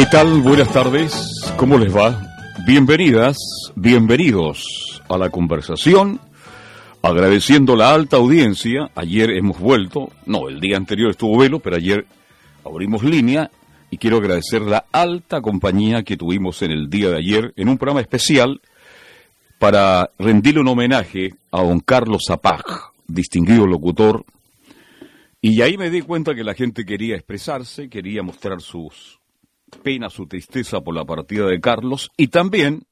¿Qué tal? Buenas tardes. ¿Cómo les va? Bienvenidas, bienvenidos a la conversación. Agradeciendo la alta audiencia, ayer hemos vuelto, no, el día anterior estuvo velo, pero ayer abrimos línea y quiero agradecer la alta compañía que tuvimos en el día de ayer en un programa especial para rendirle un homenaje a don Carlos Zapag, distinguido locutor, y ahí me di cuenta que la gente quería expresarse, quería mostrar sus penas, su tristeza por la partida de Carlos, y también,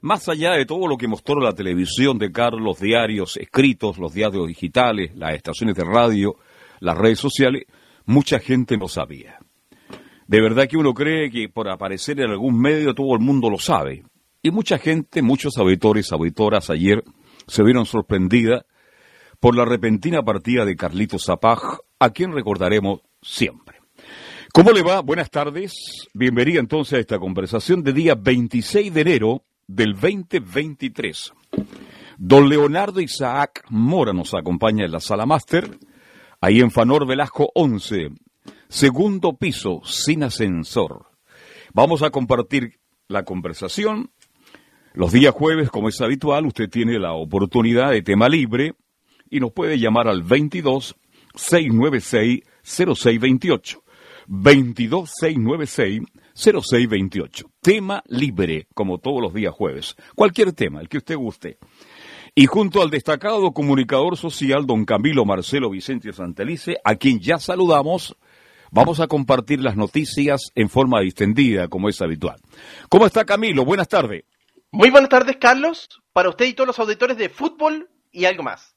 más allá de todo lo que mostró la televisión de Carlos, los diarios escritos, los diarios digitales, las estaciones de radio, las redes sociales, mucha gente no sabía. De verdad que uno cree que por aparecer en algún medio todo el mundo lo sabe. Y mucha gente, muchos auditores, auditoras ayer se vieron sorprendidas por la repentina partida de Carlitos Zapaj, a quien recordaremos siempre. ¿Cómo le va? Buenas tardes. Bienvenida entonces a esta conversación de día 26 de enero del 2023. Don Leonardo Isaac Mora nos acompaña en la sala máster, ahí en Fanor Velasco 11, segundo piso, sin ascensor. Vamos a compartir la conversación. Los días jueves, como es habitual, usted tiene la oportunidad de tema libre y nos puede llamar al 22 696 0628. 22 696 0628. Tema libre, como todos los días jueves. Cualquier tema, el que usted guste. Y junto al destacado comunicador social, don Camilo Marcelo Vicente Santelice, a quien ya saludamos, vamos a compartir las noticias en forma distendida, como es habitual. ¿Cómo está Camilo? Buenas tardes. Muy buenas tardes, Carlos, para usted y todos los auditores de fútbol y algo más.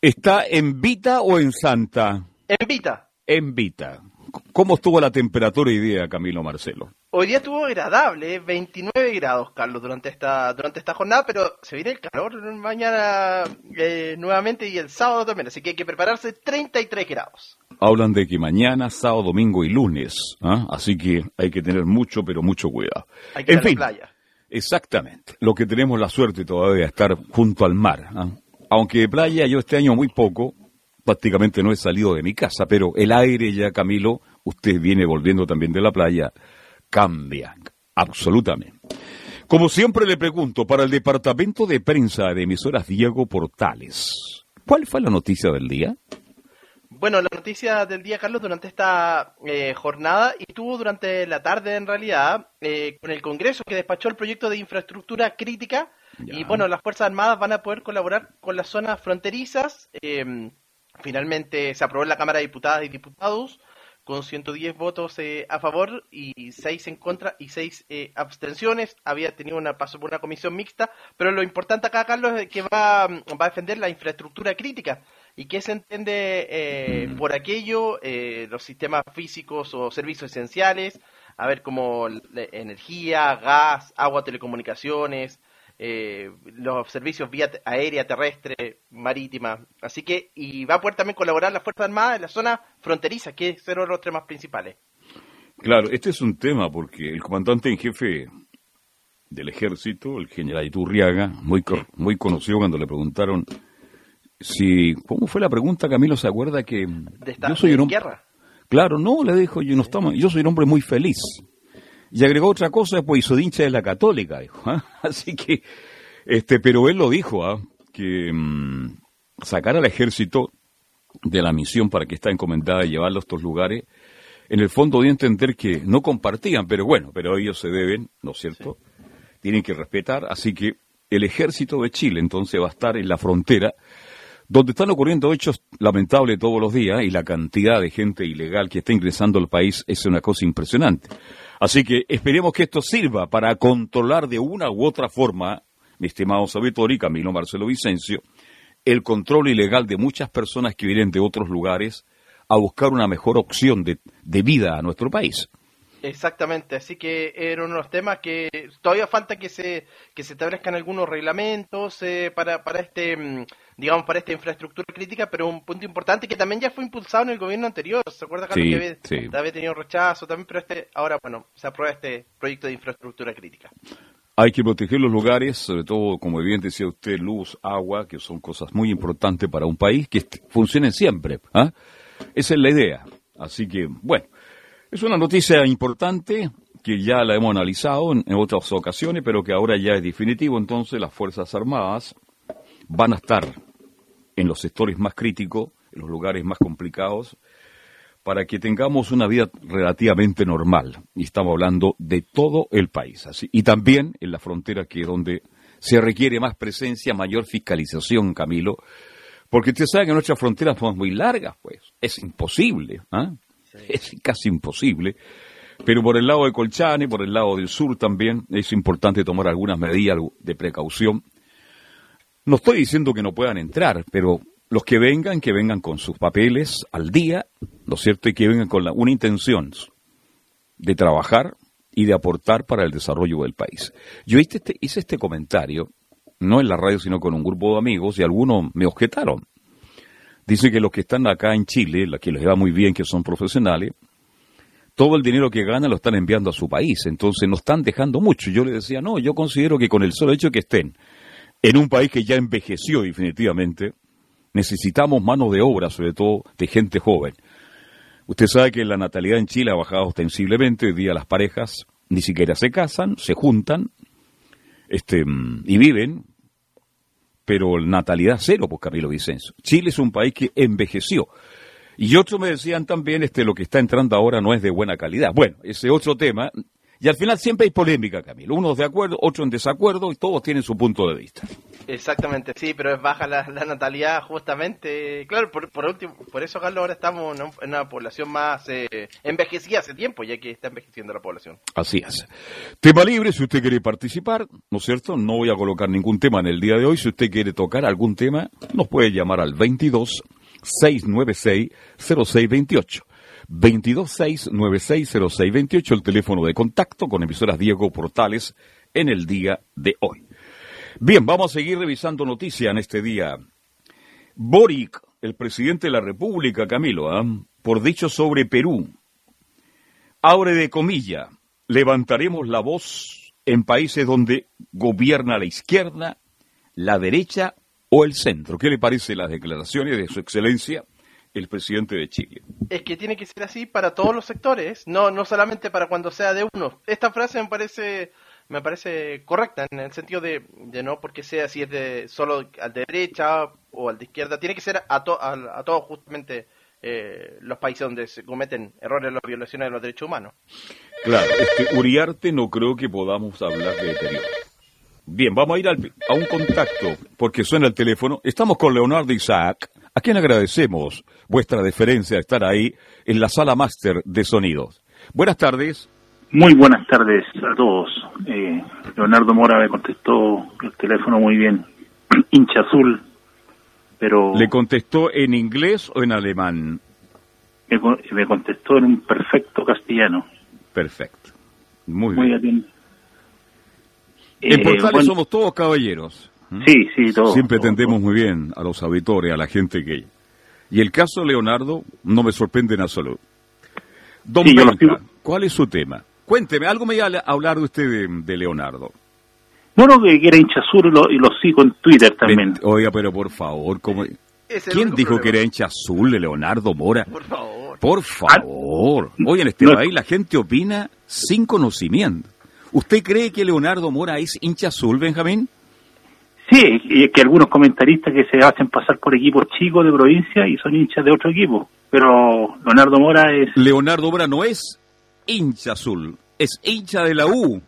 ¿Está en Vita o en Santa? En Vita. En Vita. ¿Cómo estuvo la temperatura y día, Camilo Marcelo? Hoy día estuvo agradable, 29 ¿eh? grados, Carlos, durante esta durante esta jornada, pero se viene el calor mañana eh, nuevamente y el sábado también, así que hay que prepararse 33 grados. Hablan de que mañana, sábado, domingo y lunes, ¿ah? así que hay que tener mucho, pero mucho cuidado. Hay que en fin, la playa. Exactamente. Lo que tenemos la suerte todavía de estar junto al mar. ¿ah? Aunque de playa yo este año muy poco, prácticamente no he salido de mi casa, pero el aire ya, Camilo, usted viene volviendo también de la playa, cambia, absolutamente. Como siempre le pregunto, para el departamento de prensa de emisoras Diego Portales, ¿cuál fue la noticia del día? Bueno, la noticia del día, Carlos, durante esta eh, jornada y estuvo durante la tarde en realidad eh, con el Congreso que despachó el proyecto de infraestructura crítica y bueno, las Fuerzas Armadas van a poder colaborar con las zonas fronterizas. Em, finalmente se aprobó en la Cámara de Diputadas y Diputados con 110 votos eh, a favor y 6 en contra y 6 eh, abstenciones. Había tenido una paso por una comisión mixta, pero lo importante acá, Carlos, es que va, va a defender la infraestructura crítica. ¿Y qué se entiende eh, por aquello? los sistemas físicos o servicios esenciales, a ver, como energía, gas, agua, telecomunicaciones, eh, los servicios vía aérea, terrestre, marítima. Así que, y va a poder también colaborar la Fuerza Armada en la zona fronteriza, que es uno de los temas principales. Claro, este es un tema porque el comandante en jefe del ejército, el general Iturriaga, muy, muy conocido cuando le preguntaron si, ¿cómo fue la pregunta, Camilo? ¿Se acuerda que yo soy un guerra? Claro, no, le dijo, yo no estamos, yo soy un hombre muy feliz. Y agregó otra cosa, pues hizo hincha de la católica, dijo. ¿ah? Así que, este, pero él lo dijo, ¿ah? que mm, sacar al ejército de la misión para que está encomendada y llevarlo a estos lugares, en el fondo dio a entender que no compartían, pero bueno, pero ellos se deben, ¿no es cierto? Tienen que respetar, así que el ejército de Chile entonces va a estar en la frontera, donde están ocurriendo hechos lamentables todos los días y la cantidad de gente ilegal que está ingresando al país es una cosa impresionante. Así que esperemos que esto sirva para controlar de una u otra forma, mi estimado Sabitor y Camilo Marcelo Vicencio, el control ilegal de muchas personas que vienen de otros lugares a buscar una mejor opción de, de vida a nuestro país. Exactamente, así que era uno de los temas que todavía falta que se que se establezcan algunos reglamentos eh, para para este mm, digamos para esta infraestructura crítica, pero un punto importante que también ya fue impulsado en el gobierno anterior, ¿se acuerda Carlos que había, tenido rechazo también, pero este ahora bueno, se aprueba este proyecto de infraestructura crítica. Hay que proteger los lugares, sobre todo, como bien decía usted, luz, agua, que son cosas muy importantes para un país, que funcionen siempre. ¿ah? Esa es la idea. Así que, bueno, es una noticia importante que ya la hemos analizado en, otras ocasiones, pero que ahora ya es definitivo. Entonces las Fuerzas Armadas van a estar en los sectores más críticos, en los lugares más complicados, para que tengamos una vida relativamente normal. Y estamos hablando de todo el país. Así, y también en la frontera, que es donde se requiere más presencia, mayor fiscalización, Camilo. Porque usted sabe que nuestras fronteras son muy largas, pues. Es imposible. ¿ah? es casi imposible. Pero por el lado de Colchane, por el lado del sur también, es importante tomar algunas medidas de precaución. No estoy diciendo que no puedan entrar, pero los que vengan, que vengan con sus papeles al día, ¿no es cierto? Y que vengan con una intención de trabajar y de aportar para el desarrollo del país. Yo hice este, este comentario, no en la radio, sino con un grupo de amigos, y algunos me objetaron. Dice que los que están acá en Chile, los que les va muy bien, que son profesionales, todo el dinero que ganan lo están enviando a su país, entonces no están dejando mucho. Yo les decía, no, yo considero que con el solo hecho que estén en un país que ya envejeció definitivamente, necesitamos mano de obra, sobre todo de gente joven. Usted sabe que la natalidad en Chile ha bajado ostensiblemente, hoy día las parejas ni siquiera se casan, se juntan este, y viven pero natalidad cero, pues Camilo Vicenzo. Chile es un país que envejeció. Y otros me decían también, este, lo que está entrando ahora no es de buena calidad. Bueno, ese otro tema, y al final siempre hay polémica, Camilo. Unos de acuerdo, otros en desacuerdo, y todos tienen su punto de vista. Exactamente, sí, pero es baja la, natalidad justamente. Claro, por, último, por eso, Carlos, ahora estamos en una población más eh, envejecida hace tiempo, ya que está envejeciendo la población. Así es. Tema libre, si usted quiere participar, ¿no es cierto? No voy a colocar ningún tema en el día de hoy. Si usted quiere tocar algún tema, nos puede llamar al 22 696 0628. 226960628, el teléfono de contacto con emisoras Diego Portales en el día de hoy. Bien, vamos a seguir revisando noticias en este día. Boric, el presidente de la República, Camilo, ¿ah? por dicho sobre Perú, abre de comilla, levantaremos la voz en países donde gobierna la izquierda, la derecha o el centro. ¿Qué le parece las declaraciones de su excelencia? El presidente de Chile. Es que tiene que ser así para todos los sectores, no, no solamente para cuando sea de uno. Esta frase me parece me parece correcta en el sentido de, de no porque sea si es de solo al de derecha o al de izquierda, tiene que ser a, a, todos justamente eh, los países donde se cometen errores las violaciones de los derechos humanos. Claro, este Uriarte no creo que podamos hablar de deterioro. Bien, vamos a ir a un contacto porque suena el teléfono. Estamos con Leonardo Isaac a quien agradecemos vuestra deferencia de estar ahí en la sala máster de sonidos. Buenas tardes. Muy buenas tardes a todos. Eh, Leonardo Mora me contestó el teléfono muy bien. Hincha azul, pero... ¿Le contestó en inglés o en alemán? Me, contestó en un perfecto castellano. Perfecto. Muy, bien. En Portales eh, somos todos caballeros. Sí, sí, todo. Siempre tendemos muy bien a los auditores, a la gente que... Y el caso Leonardo no me sorprende en absoluto. Don ¿cuál es su tema? Cuénteme, algo me iba a hablar de usted de, Leonardo. Bueno, que era hincha azul y lo, sigo en Twitter también. oiga, pero por favor, ¿cómo... ¿quién dijo que era hincha azul de Leonardo Mora? Por favor. Por favor. Hoy en este país la gente opina sin conocimiento. ¿Usted cree que Leonardo Mora es hincha azul, Benjamín? Sí, y que algunos comentaristas que se hacen pasar por equipos chicos de provincia y son hinchas de otro equipo. Pero Leonardo Mora es... Leonardo Mora no es hincha azul, es hincha de la U.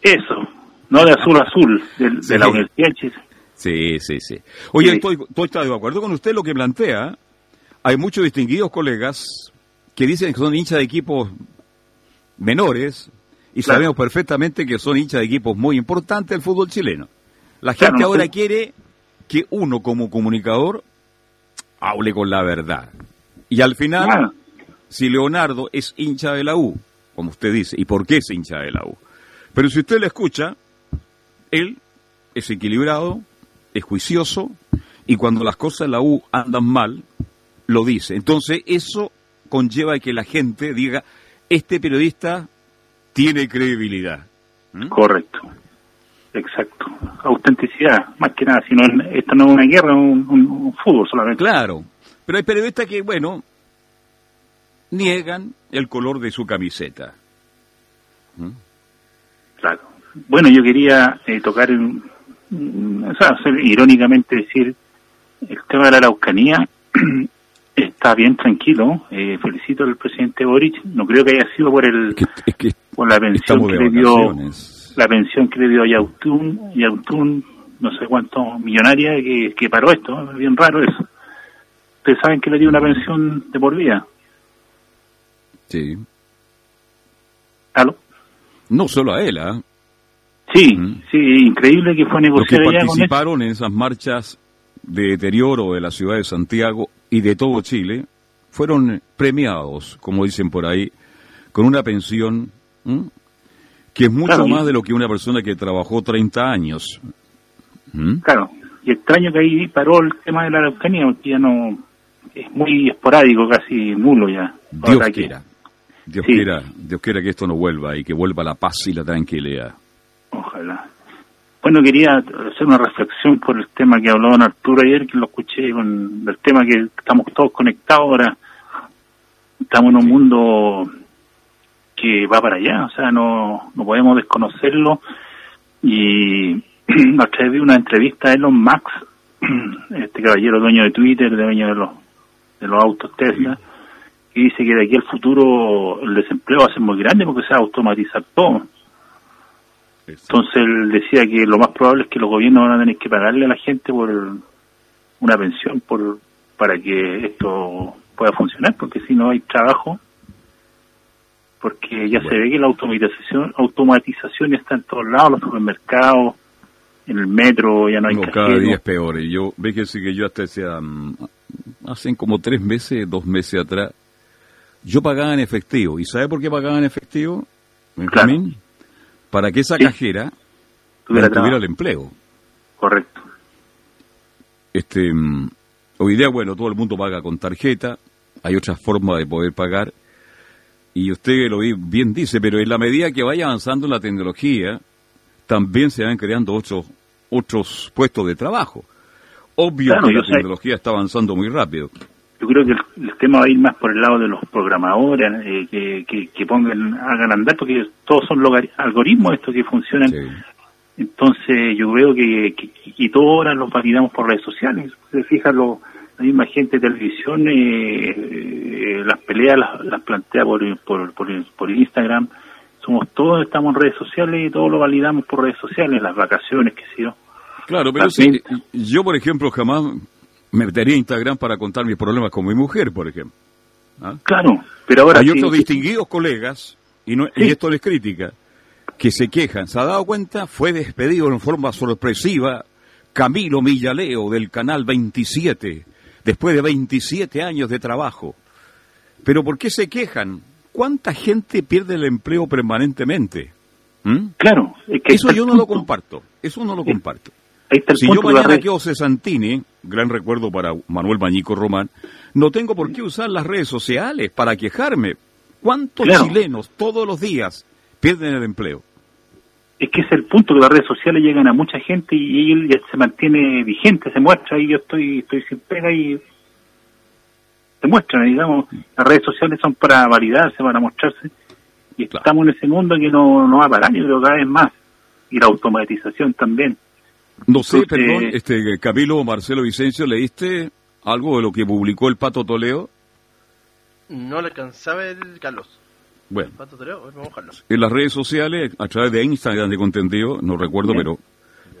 Eso, no de azul azul, de, la Universidad de Sí, sí, sí. Oye, Estoy, estoy de acuerdo con usted lo que plantea. Hay muchos distinguidos colegas que dicen que son hinchas de equipos menores y sabemos perfectamente que son hinchas de equipos muy importantes del fútbol chileno. La gente ahora quiere que uno como comunicador hable con la verdad. Y al final, si Leonardo es hincha de la U, como usted dice, ¿y por qué es hincha de la U? Pero si usted le escucha, él es equilibrado, es juicioso, y cuando las cosas de la U andan mal, lo dice. Entonces, eso conlleva que la gente diga, este periodista tiene credibilidad. ¿Mm? Correcto. Exacto. Autenticidad, más que nada. Si no, esto no es una guerra, un, un, fútbol solamente. Claro. Pero hay periodistas que, bueno, niegan el color de su camiseta. ¿Mm? Claro. Bueno, yo quería eh, tocar, o sea, irónicamente decir, el tema de la Araucanía está bien tranquilo. Eh, felicito al presidente Boric. No creo que haya sido por el por la pensión que le dio la pensión que le dio a Yautun, Yautun no sé cuánto millonaria que, que paró esto. Es bien raro eso. Ustedes saben que le dio una pensión de por vida. Sí. ¿Aló? No solo a él, ¿ah? Sí, sí, increíble que fue negociado. Los que participaron en esas marchas de deterioro de la ciudad de Santiago y de todo Chile fueron premiados, como dicen por ahí, con una pensión que es mucho más de lo que una persona que trabajó 30 años. Claro, y extraño que ahí paró el tema de la Araucanía, porque ya no es muy esporádico, casi nulo ya. Dios quiera. Dios quiera, Dios quiera que esto no vuelva y que vuelva la paz y la tranquilidad. Ojalá. Bueno, quería hacer una reflexión por el tema que habló don Arturo ayer, que lo escuché con el tema que estamos todos conectados ahora. Estamos en un mundo que va para allá, o sea, no, no podemos desconocerlo. Y a través de una entrevista a Elon Max, este caballero dueño de Twitter, dueño de los, de los autos Tesla, y dice que de aquí al futuro el desempleo va a ser muy grande porque se va a automatizar todo. Entonces él decía que lo más probable es que los gobiernos van a tener que pagarle a la gente por una pensión por para que esto pueda funcionar, porque si no hay trabajo, porque ya se ve que la automatización automatización está en todos lados, los supermercados, en el metro, ya no hay no, cada día es peor. Y yo, ve que sí que yo hasta sea, mm, hacen como tres meses, dos meses atrás, yo pagaba en efectivo. ¿Y sabe por qué pagaba en efectivo? Claro para que esa cajera tuviera, el empleo. Correcto. Este, mm, hoy día, bueno, todo el mundo paga con tarjeta, hay otras formas de poder pagar, y usted lo bien dice, pero en la medida que vaya avanzando la tecnología, también se van creando otros, otros puestos de trabajo. Obvio que la tecnología está avanzando muy rápido. Yo creo que el, tema va a ir más por el lado de los programadores eh, que, que, pongan hagan andar porque todos son algoritmos estos que funcionan. Entonces yo veo que, y todo ahora los validamos por redes sociales. Se fijan lo, la misma gente de televisión eh, eh, las peleas las, plantea por, por, por, Instagram somos todos estamos en redes sociales y todos lo validamos por redes sociales las vacaciones que sé yo Claro, pero sí, yo por ejemplo jamás me metería a Instagram para contar mis problemas con mi mujer, por ejemplo. ¿Ah? Claro, pero ahora... Hay otros distinguidos colegas, y, no, y esto les critica, que se quejan. ¿Se ha dado cuenta? Fue despedido en forma sorpresiva Camilo Millaleo del Canal 27, después de 27 años de trabajo. Pero ¿por qué se quejan? ¿Cuánta gente pierde el empleo permanentemente? ¿Mm? Claro. Eso yo no lo comparto. Eso no lo comparto si yo mañana quedo Cesantini, gran recuerdo para Manuel Mañico Román, no tengo por qué usar las redes sociales para quejarme. ¿Cuántos chilenos todos los días pierden el empleo? Es que es el punto que las redes sociales llegan a mucha gente y él ya se mantiene vigente, se muestra y yo estoy estoy sin pega y se muestran, digamos, las redes sociales son para validarse, para mostrarse y estamos en ese mundo que no, no va a parar, yo creo cada vez más y la automatización también. No sé, perdón, este, Camilo Marcelo Vicencio, ¿leíste algo de lo que publicó el Pato Toledo? No le alcanzaba el Carlos. Bueno, en las redes sociales, a través de Instagram de contenido, no recuerdo, pero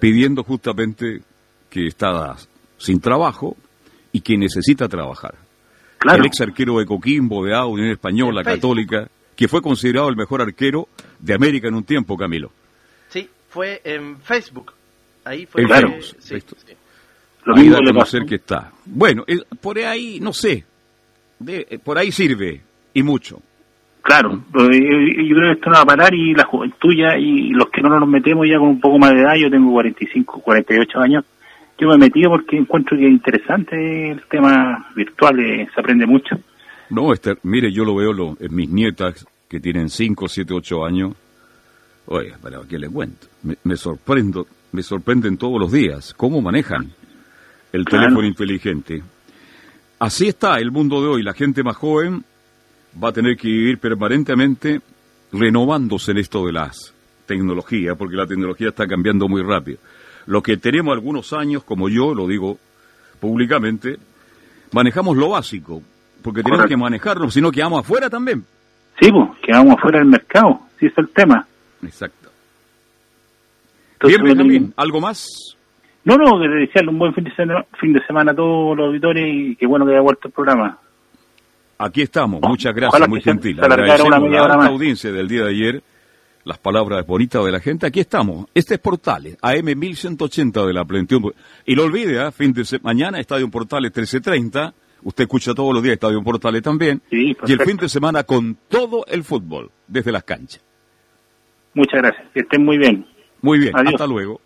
pidiendo justamente que está sin trabajo y que necesita trabajar. El ex arquero de Coquimbo, de A, Unión Española, Católica, que fue considerado el mejor arquero de América en un tiempo, Camilo. Sí, fue en Facebook. Ahí fue claro, sí, Lo ahí da a conocer que está. Bueno, por ahí, no sé. de, por ahí sirve, y mucho. Claro, yo creo que esto no va a parar y la juventud ya, y los que no nos metemos ya con un poco más de edad, yo tengo 45, 48 años, yo me he metido porque encuentro que es interesante el tema virtual, eh, se aprende mucho. No, Esther, mire, yo lo veo lo, en mis nietas que tienen 5, 7, 8 años. Oye, para qué les cuento. Me, sorprendo, me sorprenden todos los días cómo manejan el teléfono inteligente. Así está el mundo de hoy. La gente más joven va a tener que vivir permanentemente renovándose en esto de las tecnologías, porque la tecnología está cambiando muy rápido. Los que tenemos algunos años, como yo, lo digo públicamente, manejamos lo básico, porque tenemos que manejarlo, si no quedamos afuera también. Sí, pues, quedamos afuera del mercado, sí es el tema. Exacto. Bien, Benjamín, ¿algo más? No, no, que desearle un buen fin de, semana, fin de semana a todos los auditores y qué bueno que haya vuelto el programa. Aquí estamos, muchas gracias, muy gentil. Agradecemos la audiencia del día de ayer las palabras bonitas de la gente. Aquí estamos. Este es Portales, AM 1180 de la plenitud. Y no olvide, ¿eh? fin de mañana Estadio Portales 1330. Usted escucha todos los días Estadio Portales también. y el fin de semana con todo el fútbol, desde las canchas. Muchas gracias. Que estén muy bien. Muy bien. Hasta luego.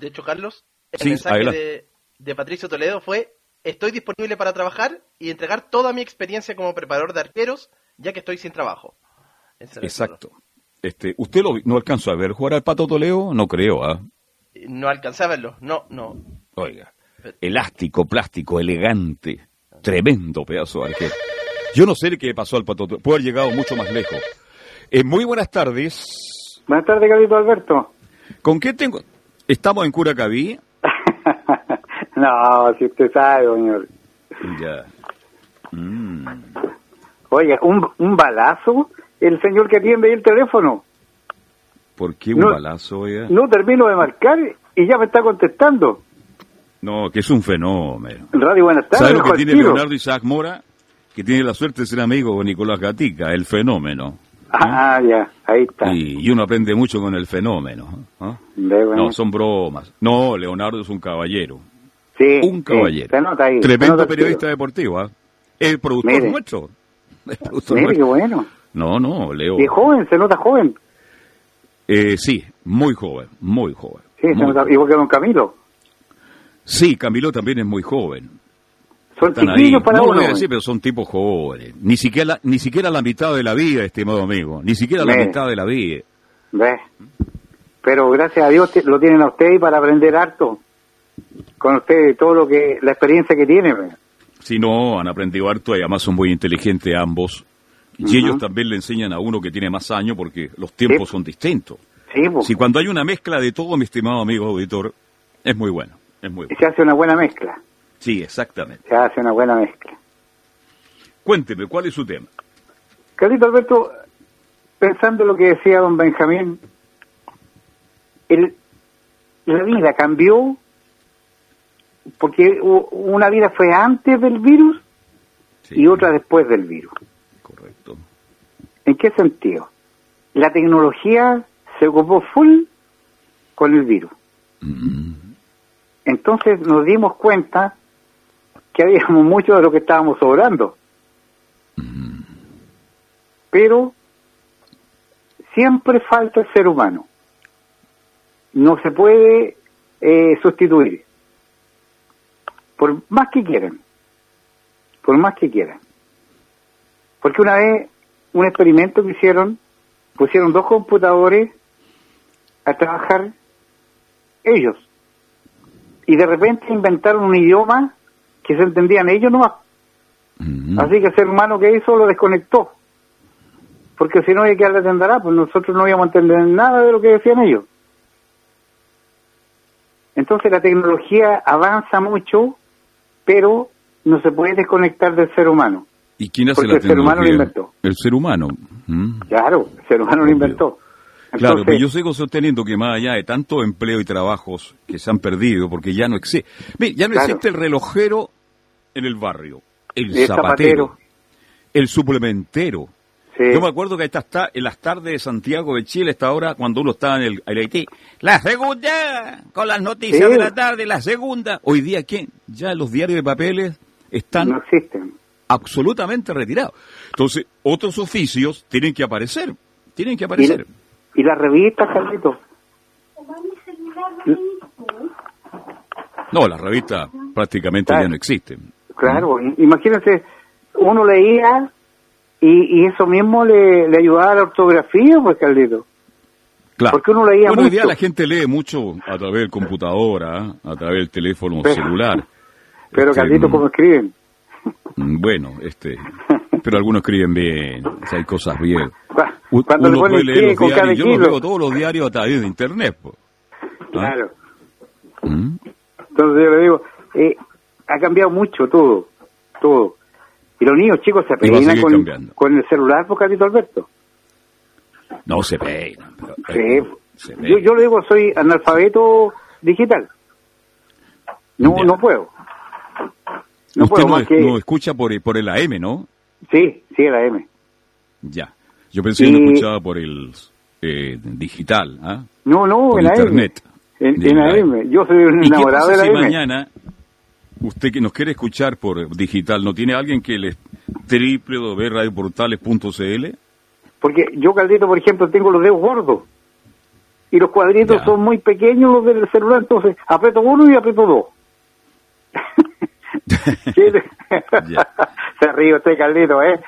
De hecho, Carlos, el mensaje de, Patricio Toledo fue: Estoy disponible para trabajar y entregar toda mi experiencia como preparador de arqueros, ya que estoy sin trabajo. Exacto. Este, ¿Usted lo, no alcanzó a ver jugar al Pato Toledo? No creo, ¿ah? No alcancé a verlo, no, no. Oiga, elástico, plástico, elegante, tremendo pedazo de arquero. Yo no sé qué pasó al Pato Toledo, puede haber llegado mucho más lejos. Eh, muy buenas tardes. Buenas tardes, Carlito Alberto. ¿Con qué tengo? ¿Estamos en Curacaví? No, si usted sabe, señor. Ya. Mm. Oye, un, un balazo el señor que atiende el teléfono. ¿Por qué un balazo, oiga? No termino de marcar y ya me está contestando. No, que es un fenómeno. Radio Buenas tardes. ¿Sabes lo que tiene Leonardo Isaac Mora? Que tiene la suerte de ser amigo de Nicolás Gatica, el fenómeno. Ah, ya, ahí está. Y, uno aprende mucho con el fenómeno. ¿no? son bromas. No, Leonardo es un caballero. Sí. Un caballero. Tremendo periodista deportivo. ¿ah? El productor nuestro. El productor Mire, qué bueno. No, no, Leo. Y joven, se nota joven. Eh, sí, muy joven, muy joven. Sí, se nota, igual que don Camilo. Sí, Camilo también es muy joven. Son chiquillos para no, uno. Sí, pero son tipos jóvenes. Ni siquiera, ni siquiera la mitad de la vida, estimado amigo. Ni siquiera la mitad de la vida. ¿Ves? Pero gracias a Dios lo tienen a usted para aprender harto. Con usted todo lo que, la experiencia que tiene. Si no, han aprendido harto y además son muy inteligentes ambos. Y ellos también le enseñan a uno que tiene más años porque los tiempos son distintos. Sí, Si cuando hay una mezcla de todo, mi estimado amigo auditor, es muy bueno. Es muy Se hace una buena mezcla. Sí, exactamente. Se hace una buena mezcla. Cuénteme, ¿cuál es su tema? Carlito Alberto, pensando lo que decía don Benjamín, el, la vida cambió porque una vida fue antes del virus y otra después del virus. ¿En qué sentido? La tecnología se ocupó full con el virus. Mm. Entonces nos dimos cuenta que habíamos mucho de lo que estábamos sobrando. Mm. Pero siempre falta el ser humano. No se puede eh, sustituir. Por más que quieran. Por más que quieran. Porque una vez un experimento que hicieron, pusieron dos computadores a trabajar ellos. Y de repente inventaron un idioma que se entendían ellos nomás. Así que el ser humano que hizo lo desconectó. Porque si no, que le atenderá, pues nosotros no íbamos a entender nada de lo que decían ellos. Entonces la tecnología avanza mucho, pero no se puede desconectar del ser humano. ¿Y quién hace la el ser humano lo inventó. El ser humano. Mm. Claro, el ser humano lo inventó. claro, pero yo sigo sosteniendo que más allá de tanto empleo y trabajos que se han perdido, porque ya no existe, ya no existe el relojero en el barrio, el, zapatero, el suplementero. Yo me acuerdo que esta está en las tardes de Santiago de Chile, esta hora, cuando uno estaba en el, Haití. La segunda, con las noticias de la tarde, la segunda. Hoy día, ¿quién? Ya los diarios de papeles están... No existen absolutamente retirado. Entonces, otros oficios tienen que aparecer, tienen que aparecer. ¿Y, las revistas, Carlitos? No, las revistas prácticamente ya no existen. Claro, imagínense, uno leía y, y eso mismo le, le, ayudaba a la ortografía, pues, Carlitos. Claro. Porque uno leía bueno, mucho. hoy día la gente lee mucho a través del computadora, a través del teléfono Pero- celular. Pero, Este, Carlitos, mm, ¿cómo escriben? mm, Bueno, este, pero algunos escriben bien, o sea, hay cosas bien. Cuando le Uno ponen puede leer los diarios, yo los leo todos los diarios a través de internet. po. ¿Ah? Claro. ¿Mm? Entonces yo le digo, eh, ha cambiado mucho todo, todo. Y los niños chicos se peinan con, con el celular, por Carlito Alberto. No se peinan. Sí. se Yo, yo le digo, soy analfabeto digital. No, Ya. no puedo. No Usted puedo no, más que... no escucha por, por el AM, ¿no? Sí, sí, la M. Ya. Yo pensé que Y- lo escuchaba por el eh, digital, ¿ah? No, no, Por en internet. M. En, en la la M. Yo soy un ¿Y qué enamorado pasa de la si M. mañana usted que nos quiere escuchar por digital, no tiene alguien que le www.radioportales.cl? Porque yo, Caldito, por ejemplo, tengo los dedos gordos. Y los cuadritos Ya. son muy pequeños los del celular, entonces aprieto uno y aprieto dos. Se ríe usted, Caldito, ¿eh?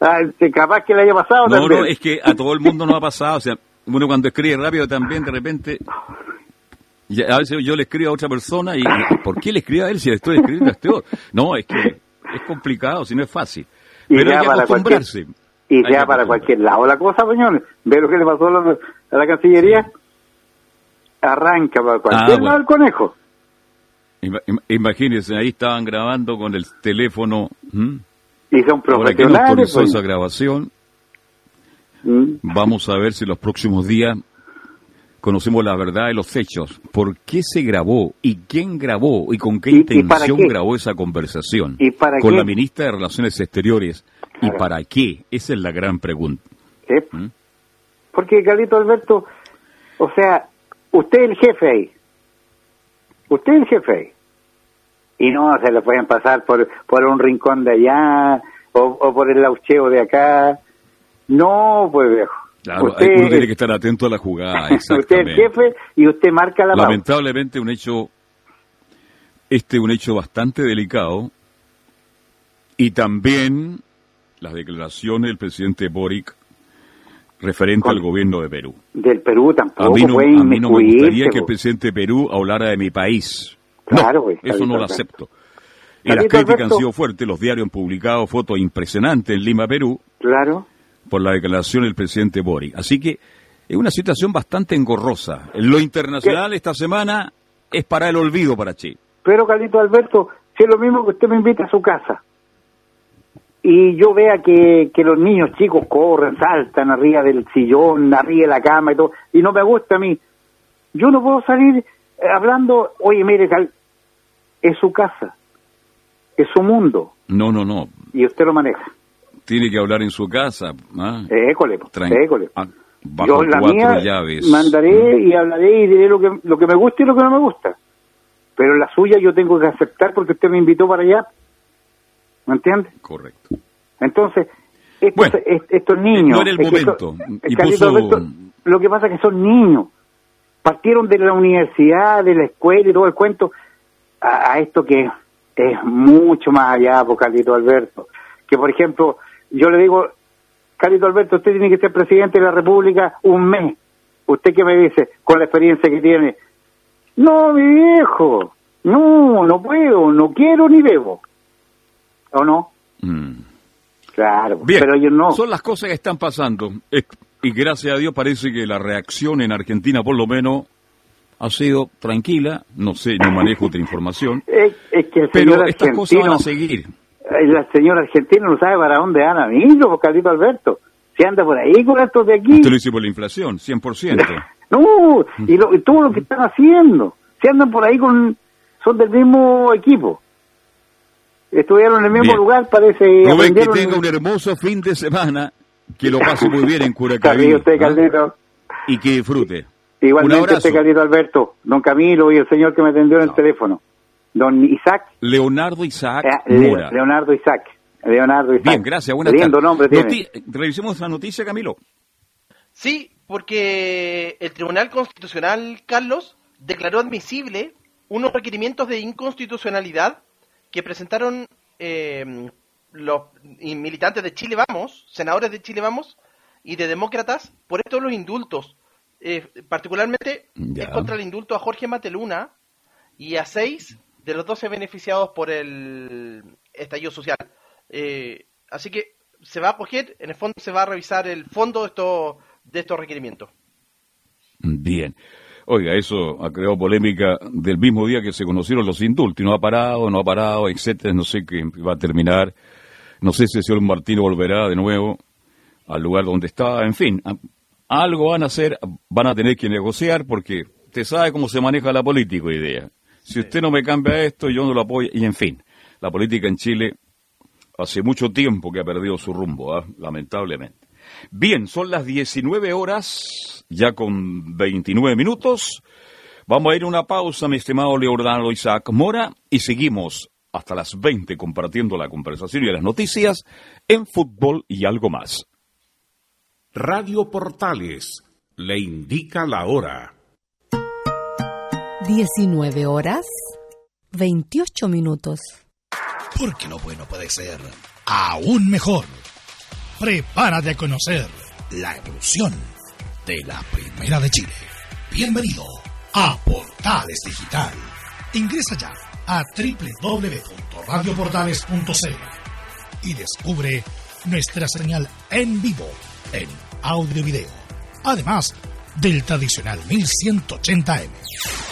Ah, sí, capaz que le haya pasado No, también. no, es que a todo el mundo nos ha pasado. O sea, uno cuando escribe rápido también, de repente. A veces yo le escribo a otra persona y. ¿Por qué le escribo a él si le estoy escribiendo a este otro? No, es que es complicado, si no es fácil. Y Pero hay que cualquier-. Y sea para cualquier lado la cosa, señores. Ve lo que le pasó a la, a la Cancillería. Arranca para cualquier Ah, bueno. lado el conejo. Ima- im- Imagínense, ahí estaban grabando con el teléfono. ¿m? Y son nos profesionales. pues. esa grabación, Mm. vamos a ver si los próximos días conocemos la verdad de los hechos. ¿Por qué se grabó? ¿Y quién grabó? ¿Y con qué ¿Y- y para intención grabó esa conversación? ¿Y para con qué? la ministra de Relaciones Exteriores. ¿Y para qué? Esa es la gran pregunta. ¿Mm? Porque, Carlito Alberto, o sea, usted es el jefe ahí. Usted es el jefe ahí. Y no se le pueden pasar por, por un rincón de allá o, o por el laucheo de acá. No, pues viejo. Claro, usted, uno tiene que estar atento a la jugada. usted es el jefe y usted marca la. Lamentablemente un hecho, este un hecho bastante delicado y también las declaraciones del presidente Boric referente Con- al gobierno de Perú. Del Perú A tampoco mí no, a mí no me gustaría que el presidente de Perú hablara de mi país. Claro, no, pues, eso no lo acepto. Y las Alberto, críticas han sido fuertes, los diarios han publicado fotos impresionantes en Lima, Perú, Claro. Por la declaración del presidente Boric. Así que es una situación bastante engorrosa. En lo internacional esta semana es para el olvido para Chile. Pero, Carlito Alberto, si es lo mismo que usted me invita a su casa y yo vea que, que los niños chicos corren, saltan arriba del sillón, arriba de la cama y todo, y no me gusta a mí, yo no puedo salir eh, hablando, oye, mire, Cal- es su casa, es su mundo, No, no, no. y usted lo maneja. Tiene que hablar en su casa. ¿ah? École, école. ah, bajo Yo la cuatro mía llaves. mandaré y hablaré y diré lo que, lo que me gusta y lo que no me gusta. Pero la suya yo tengo que aceptar porque usted me invitó para allá. ¿Me entiende? Correcto. Entonces, estos, Bueno, est- estos niños... no era el momento, y puso- Alberto, lo que pasa es que son niños. Partieron de la universidad, de la escuela y todo el cuento a, a esto que es mucho más allá, por Carlito Alberto. Que, por ejemplo, yo le digo, Carlito Alberto, usted tiene que ser presidente de la República un mes. ¿Usted qué me dice con la experiencia que tiene? No, mi viejo, no, no puedo, no quiero ni debo. ¿O no? Mm. Claro, Bien, pero ellos no. son las cosas que están pasando. Y gracias a Dios parece que la reacción en Argentina, por lo menos, ha sido tranquila. No sé, no manejo otra información. Es, es que el Pero estas cosas van a seguir. El señor argentino no sabe para dónde van a ir, los Carlito Alberto. Si anda por ahí con estos de aquí. Usted lo hizo por la inflación, 100%. No, y, lo- y todo lo que están haciendo. Si andan por ahí con. son del mismo equipo. Estuvieron en el mismo Bien. lugar, parece. Rubén, que tenga un hermoso fin de semana, que lo pase muy bien en Curacaví usted, ¿ah? Carlito. y que disfrute. Un Igualmente abrazo. usted, Carlito Alberto, don Camilo y el señor que me atendió en el No. teléfono. Don Isaac, Leonardo Isaac eh, Mora. Leonardo Isaac. Leonardo. Bien, gracias. Buenas tardes. Nombre Revisemos la noticia, Camilo. Sí, porque el Tribunal Constitucional, Carlos, declaró admisible unos requerimientos de inconstitucionalidad que presentaron eh, los militantes de Chile Vamos, senadores de Chile Vamos y de demócratas, por esto los indultos. Eh, particularmente es contra el indulto a Jorge Mateluna y a seis de los doce beneficiados por el estallido social. Eh, así que se va a coger, en el fondo se va a revisar el fondo de estos, de estos requerimientos. Bien. Oiga, eso ha creado polémica del mismo día que se conocieron los indultos, no ha parado, no ha parado, etcétera, no sé qué va a terminar, no sé si el señor Martino volverá de nuevo al lugar donde está, en fin, algo van a hacer, van a tener que negociar porque usted sabe cómo se maneja la política hoy día. Si usted no me cambia esto, yo no lo apoyo, y en fin, la política en Chile hace mucho tiempo que ha perdido su rumbo, ¿ah? lamentablemente. Bien, son las 19 horas, ya con 29 minutos. Vamos a ir a una pausa, mi estimado Leordano Isaac Mora, y seguimos hasta las 20 compartiendo la conversación y las noticias en fútbol y algo más. Radio Portales le indica la hora. 19 horas 28 minutos. Porque lo bueno puede ser aún mejor. Prepárate a conocer la evolución de la Primera de Chile. Bienvenido a Portales Digital. Ingresa ya a www.radioportales.cl y descubre nuestra señal en vivo en audio video. Además del tradicional 1180M.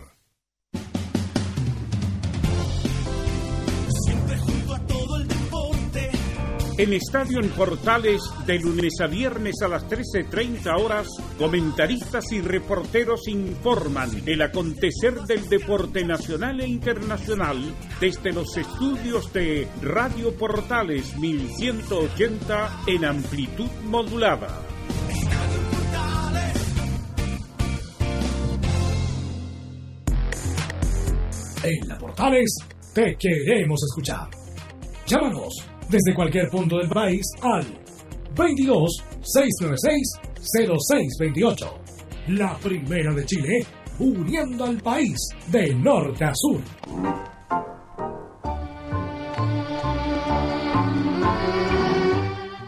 En Estadio en Portales, de lunes a viernes a las 13.30 horas, comentaristas y reporteros informan el acontecer del deporte nacional e internacional desde los estudios de Radio Portales 1180 en amplitud modulada. En la Portales te queremos escuchar. Llámanos desde cualquier punto del país al 22 696 0628. La primera de Chile, uniendo al país de norte a sur.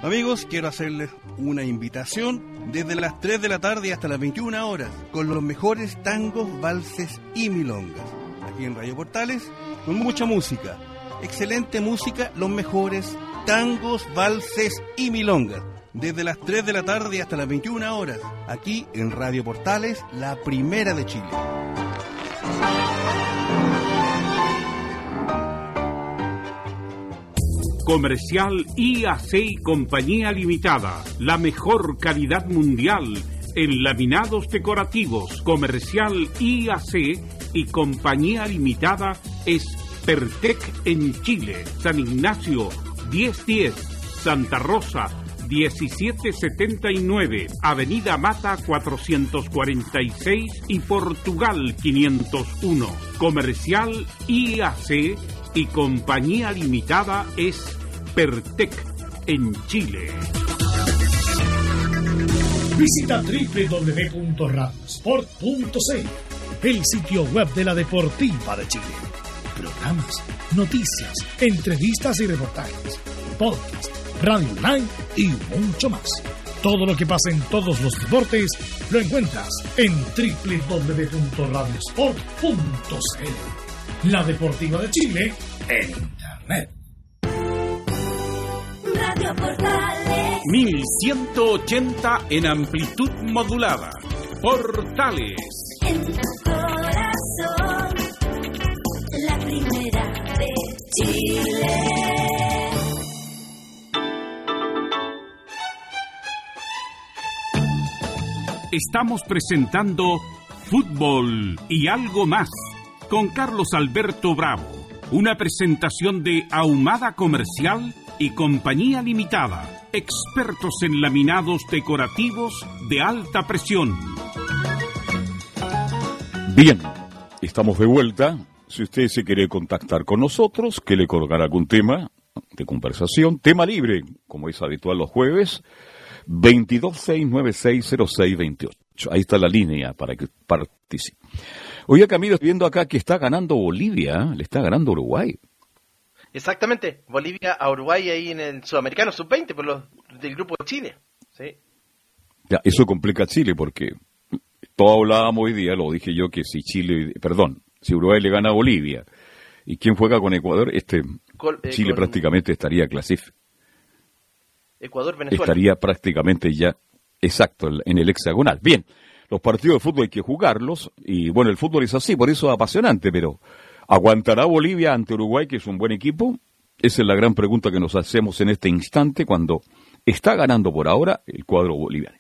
Amigos, quiero hacerles una invitación desde las 3 de la tarde hasta las 21 horas con los mejores tangos, valses y milongas. Aquí en Radio Portales, con mucha música excelente música, los mejores tangos, valses y milongas. Desde las 3 de la tarde hasta las 21 horas, aquí en Radio Portales, la primera de Chile. Comercial IAC y Compañía Limitada, la mejor calidad mundial en laminados decorativos. Comercial IAC y Compañía Limitada es Pertec en Chile, San Ignacio 1010, Santa Rosa 1779, Avenida Mata 446 y Portugal 501. Comercial IAC y Compañía Limitada es Pertec en Chile. Visita www.radiosport.cl, el sitio web de la Deportiva de Chile programas, noticias, entrevistas y reportajes, podcast, radio online y mucho más. Todo lo que pasa en todos los deportes lo encuentras en www.radiosport.cl. La Deportiva de Chile en Internet. Radio Portales. 1180 en amplitud modulada. Portales. En primera de Chile. estamos presentando Fútbol y algo más con Carlos Alberto Bravo, una presentación de Ahumada Comercial y Compañía Limitada, expertos en laminados decorativos de alta presión. Bien, estamos de vuelta. Si usted se quiere contactar con nosotros, que le colgar algún tema de conversación, tema libre, como es habitual los jueves, 226960628. Ahí está la línea para que participe. Oye, Camilo, viendo acá que está ganando Bolivia, le está ganando Uruguay. Exactamente, Bolivia a Uruguay ahí en el Sudamericano Sub-20 por los del grupo de Chile. ¿sí? Ya, eso complica a Chile porque todo hablábamos hoy día, lo dije yo, que si Chile, perdón, si Uruguay le gana a Bolivia y quién juega con Ecuador, este Col- eh, Chile con prácticamente estaría clasificado. Ecuador, Venezuela. estaría prácticamente ya exacto en- el hexagonal. Bien, los partidos de fútbol hay que jugarlos y bueno, el fútbol es así, por eso es apasionante, pero ¿aguantará Bolivia ante Uruguay, que es un buen equipo? Esa es la gran pregunta que nos hacemos en este instante cuando está ganando por ahora el cuadro boliviano.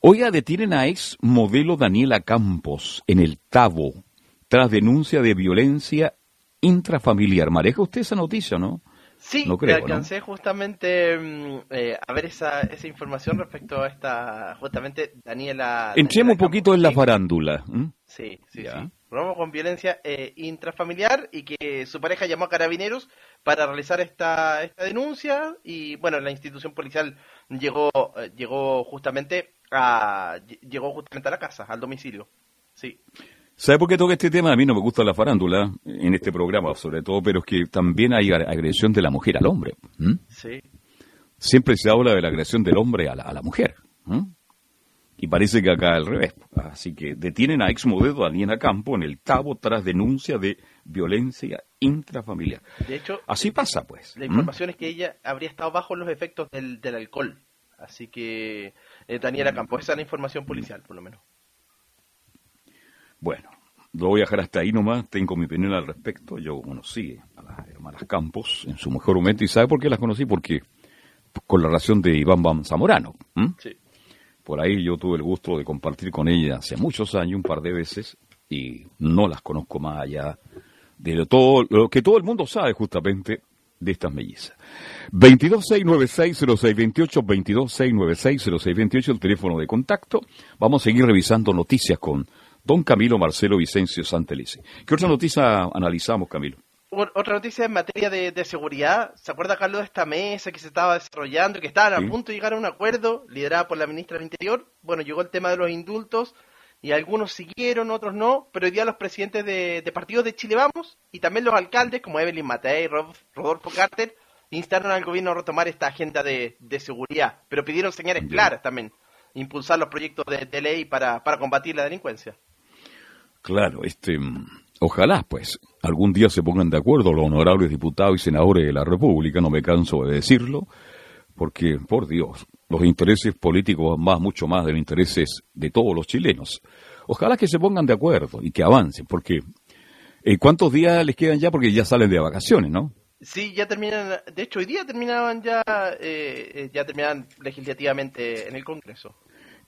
Oiga, detienen a ex modelo Daniela Campos en el Tabo tras denuncia de violencia intrafamiliar. Maneja usted esa noticia, ¿no? Sí, No creo, alcancé justamente mm, eh, a ver esa, esa información respecto a esta, justamente Daniela. Entremos un poquito en la farándula. Sí, sí, sí. Ya. sí. Robo con violencia eh, intrafamiliar y que su pareja llamó a carabineros para realizar esta, esta denuncia y bueno, la institución policial llegó, eh, llegó justamente a, llegó justamente a la casa, al domicilio. Sí. ¿Sabe por qué toca este tema? A mí no me gusta la farándula en este programa, sobre todo, pero es que también hay ag- agresión de la mujer al hombre. Sí. Siempre se habla de la agresión del hombre a la, a la mujer. Y parece que acá al revés. Así que detienen a ex modelo Daniela Campo en el Tabo tras denuncia de violencia intrafamiliar. De hecho, Así pasa, pues. La información es que ella habría estado bajo los efectos del, del alcohol. Así que eh, Daniela Campos, esa es la información policial, por lo menos. Bueno, lo voy a dejar hasta ahí nomás. Tengo mi opinión al respecto. Yo conocí a las hermanas Campos en su mejor momento. ¿Y sabe por qué las conocí? Porque con la relación de Iván Bam Zamorano. Sí. Por ahí yo tuve el gusto de compartir con ella hace muchos años, un par de veces, y no las conozco más allá de todo, lo que todo el mundo sabe justamente de estas mellizas. 226960628, 226960628, el teléfono de contacto. Vamos a seguir revisando noticias con don Camilo Marcelo Vicencio Santelice. ¿Qué otra noticia analizamos, Camilo? Otra noticia en materia de, de seguridad. ¿Se acuerda, Carlos, de esta mesa que se estaba desarrollando, que estaban Sí. a punto de llegar a un acuerdo, liderada por la ministra del Interior? Bueno, llegó el tema de los indultos y algunos siguieron, otros no, pero hoy día los presidentes de, de partidos de Chile Vamos y también los alcaldes, como Evelyn Matei, Rob- Rodolfo Carter, instaron al gobierno a retomar esta agenda de, de seguridad, pero pidieron señales claras también, impulsar los proyectos de, de ley para, para combatir la delincuencia. Claro, este, mm, ojalá pues algún día se pongan de acuerdo los honorables diputados y senadores de la República, no me canso de decirlo, porque por Dios, los intereses políticos van más, mucho más de los intereses de todos los chilenos. Ojalá que se pongan de acuerdo y que avancen, porque eh, ¿cuántos días les quedan ya? Porque ya salen de vacaciones, ¿no? Sí, ya terminan, de hecho hoy día terminaban ya, eh, eh, ya terminan legislativamente en el Congreso.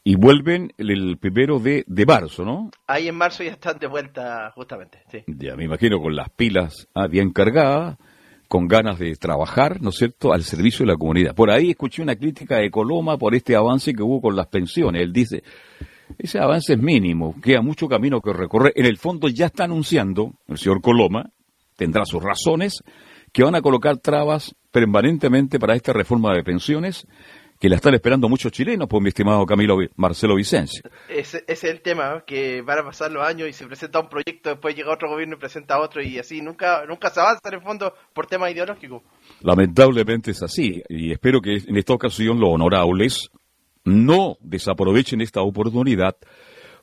Y vuelven el, el primero de, de marzo, ¿no? Ahí en marzo ya están de vuelta justamente, sí. Ya me imagino con las pilas ah, bien cargadas, con ganas de trabajar, ¿no es cierto?, al servicio de la comunidad. Por ahí escuché una crítica de Coloma por este avance que hubo con las pensiones. Él dice, ese avance es mínimo, queda mucho camino que recorrer. En el fondo ya está anunciando, el señor Coloma, tendrá sus razones, que van a colocar trabas permanentemente para esta reforma de pensiones, que la están esperando muchos chilenos, por mi estimado Camilo Marcelo Vicencio. Ese, ese es el tema, que van a pasar los años y se presenta un proyecto, después llega otro gobierno y presenta otro y así nunca nunca se avanza en el fondo por temas ideológicos. Lamentablemente es así, y espero que en esta ocasión los honorables no desaprovechen esta oportunidad,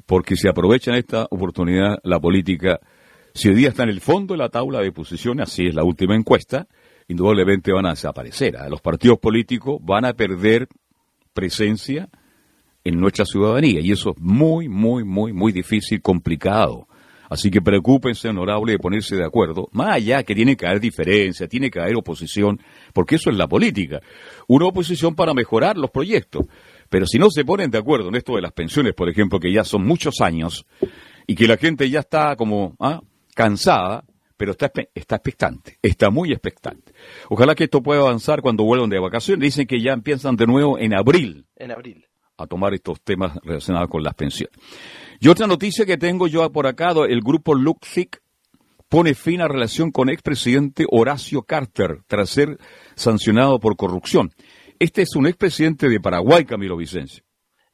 porque si aprovechan esta oportunidad, la política, si hoy día está en el fondo de la tabla de posiciones, así es la última encuesta, indudablemente van a desaparecer. ¿ah? Los partidos políticos van a perder presencia en nuestra ciudadanía, y eso es muy, muy, muy, muy difícil, complicado. Así que preocúpense, honorable, de ponerse de acuerdo. Más allá que tiene que haber diferencia, tiene que haber oposición, porque eso es la política. Una oposición para mejorar los proyectos. Pero si no se ponen de acuerdo en esto de las pensiones, por ejemplo, que ya son muchos años y que la gente ya está como ¿ah? cansada, pero está, está expectante, está muy expectante. Ojalá que esto pueda avanzar cuando vuelvan de vacaciones. Dicen que ya empiezan de nuevo en abril. En abril. A tomar estos temas relacionados con las pensiones. Y otra noticia que tengo yo por acá, el grupo Luxic pone fin a relación con expresidente Horacio Carter tras ser sancionado por corrupción. Este es un expresidente de Paraguay, Camilo Vicencio.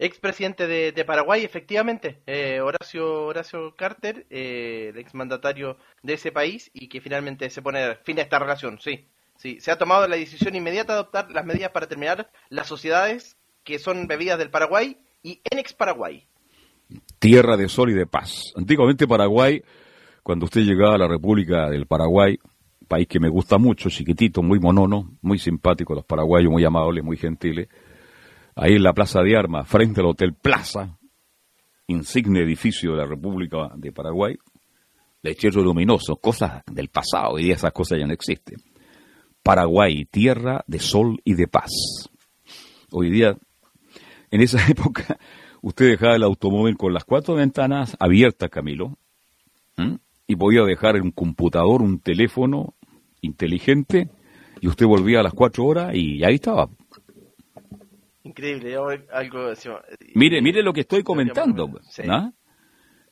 Expresidente de, de Paraguay, efectivamente, eh, Horacio, Horacio Carter, eh, el exmandatario de ese país, y que finalmente se pone fin a esta relación, sí. Sí, se ha tomado la decisión inmediata de adoptar las medidas para terminar las sociedades que son bebidas del Paraguay y en ex Paraguay. Tierra de sol y de paz. Antiguamente Paraguay, cuando usted llegaba a la República del Paraguay, país que me gusta mucho, chiquitito, muy monono, muy simpático, los paraguayos muy amables, muy gentiles, ahí en la Plaza de Armas, frente al Hotel Plaza, insigne edificio de la República de Paraguay, lechero luminoso, cosas del pasado, y esas cosas ya no existen. Paraguay, tierra de sol y de paz. Hoy día, en esa época, usted dejaba el automóvil con las cuatro ventanas abiertas, Camilo, y podía dejar un computador, un teléfono inteligente, y usted volvía a las cuatro horas y ahí estaba. Increíble, algo... Mire, mire lo que estoy comentando.